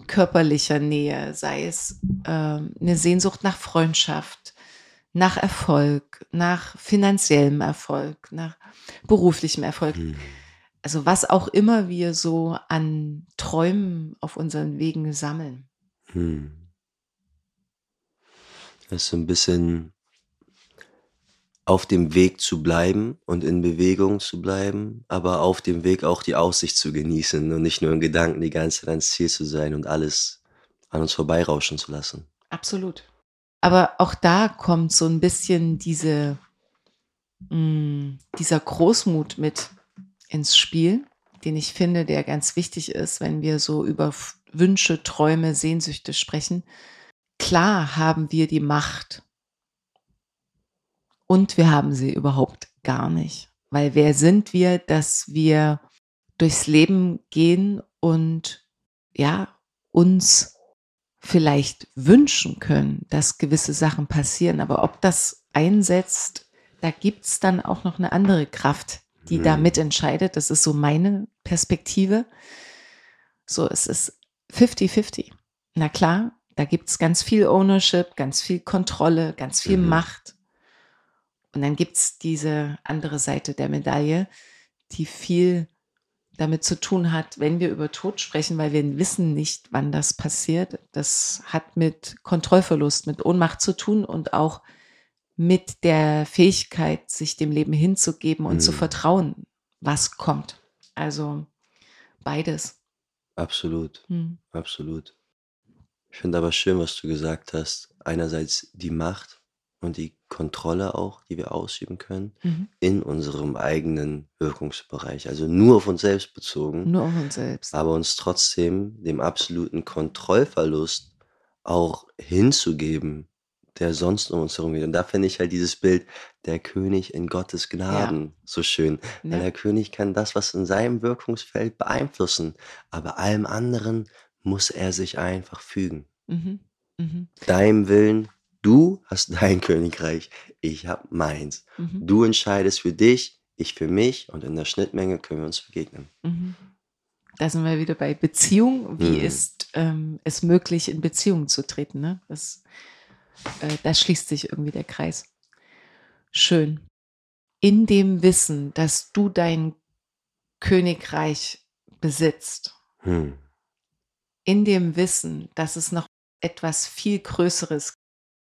körperlicher Nähe, sei es ähm, eine Sehnsucht nach Freundschaft, nach Erfolg, nach finanziellem Erfolg, nach beruflichem Erfolg. Mm also was auch immer wir so an Träumen auf unseren Wegen sammeln. Hm. Das ist so ein bisschen auf dem Weg zu bleiben und in Bewegung zu bleiben, aber auf dem Weg auch die Aussicht zu genießen und nicht nur in Gedanken die ganze Zeit ans Ziel zu sein und alles an uns vorbeirauschen zu lassen. Absolut. Aber auch da kommt so ein bisschen diese, mh, mm, dieser Großmut mit ins Spiel, den ich finde, der ganz wichtig ist, wenn wir so über Wünsche, Träume, Sehnsüchte sprechen. Klar haben wir die Macht und wir haben sie überhaupt gar nicht. Weil wer sind wir, dass wir durchs Leben gehen und ja, uns vielleicht wünschen können, dass gewisse Sachen passieren. Aber ob das einsetzt, da gibt es dann auch noch eine andere Kraft, die mhm. da mitentscheidet. Das ist so meine Perspektive. So, es ist 50-50. Na klar, da gibt es ganz viel Ownership, ganz viel Kontrolle, ganz viel mhm. Macht. Und dann gibt es diese andere Seite der Medaille, die viel damit zu tun hat, wenn wir über Tod sprechen, weil wir wissen nicht, wann das passiert. Das hat mit Kontrollverlust, mit Ohnmacht zu tun und auch mit der Fähigkeit, sich dem Leben hinzugeben und mhm. zu vertrauen, was kommt. Also beides. Absolut, mhm. absolut. Ich finde aber schön, was du gesagt hast. Einerseits die Macht und die Kontrolle auch, die wir ausüben können mhm. in unserem eigenen Wirkungsbereich. Also nur auf uns selbst bezogen. Nur auf uns selbst. Aber uns trotzdem dem absoluten Kontrollverlust auch hinzugeben der sonst um uns herum geht. Und da finde ich halt dieses Bild, der König in Gottes Gnaden ja. so schön. Weil der König kann das, was in seinem Wirkungsfeld beeinflussen, aber allem anderen muss er sich einfach fügen. Mhm. Mhm. Deinem Willen, du hast dein Königreich, ich habe meins. Mhm. Du entscheidest für dich, ich für mich und in der Schnittmenge können wir uns begegnen. Mhm. Da sind wir wieder bei Beziehung. Wie mhm. ist ähm, es möglich, in Beziehung zu treten? Ne? Das äh, da schließt sich irgendwie der Kreis. Schön. In dem Wissen, dass du dein Königreich besitzt, hm. in dem Wissen, dass es noch etwas viel Größeres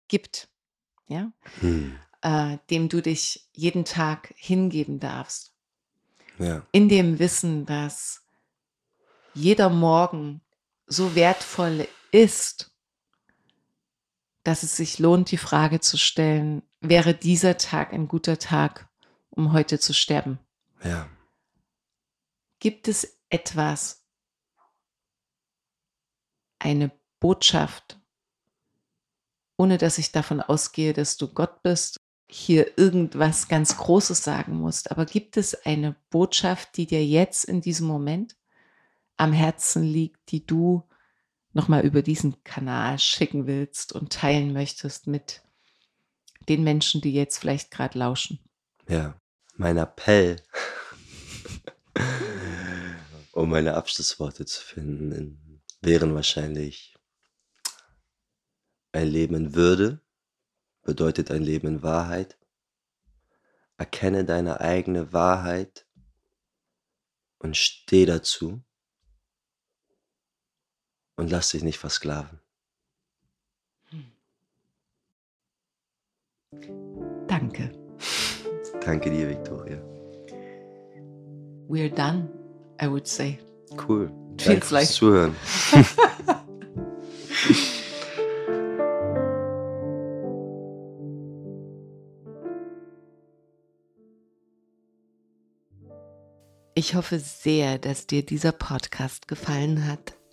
gibt, ja, Hm. äh, dem du dich jeden Tag hingeben darfst. Ja. In dem Wissen, dass jeder Morgen so wertvoll ist, dass es sich lohnt, die Frage zu stellen, wäre dieser Tag ein guter Tag, um heute zu sterben? Ja. Gibt es etwas, eine Botschaft, ohne dass ich davon ausgehe, dass du Gott bist, hier irgendwas ganz Großes sagen musst, aber gibt es eine Botschaft, die dir jetzt in diesem Moment am Herzen liegt, die du nochmal über diesen Kanal schicken willst und teilen möchtest mit den Menschen, die jetzt vielleicht gerade lauschen? Ja. Mein Appell, um meine Abschlussworte zu finden, wären wahrscheinlich ein Leben in Würde bedeutet ein Leben in Wahrheit. Erkenne deine eigene Wahrheit und steh dazu und lass dich nicht versklaven. Danke. Danke dir, Victoria. We're done, I would say. Cool. Danke fürs like- Zuhören. Ich hoffe sehr, dass dir dieser Podcast gefallen hat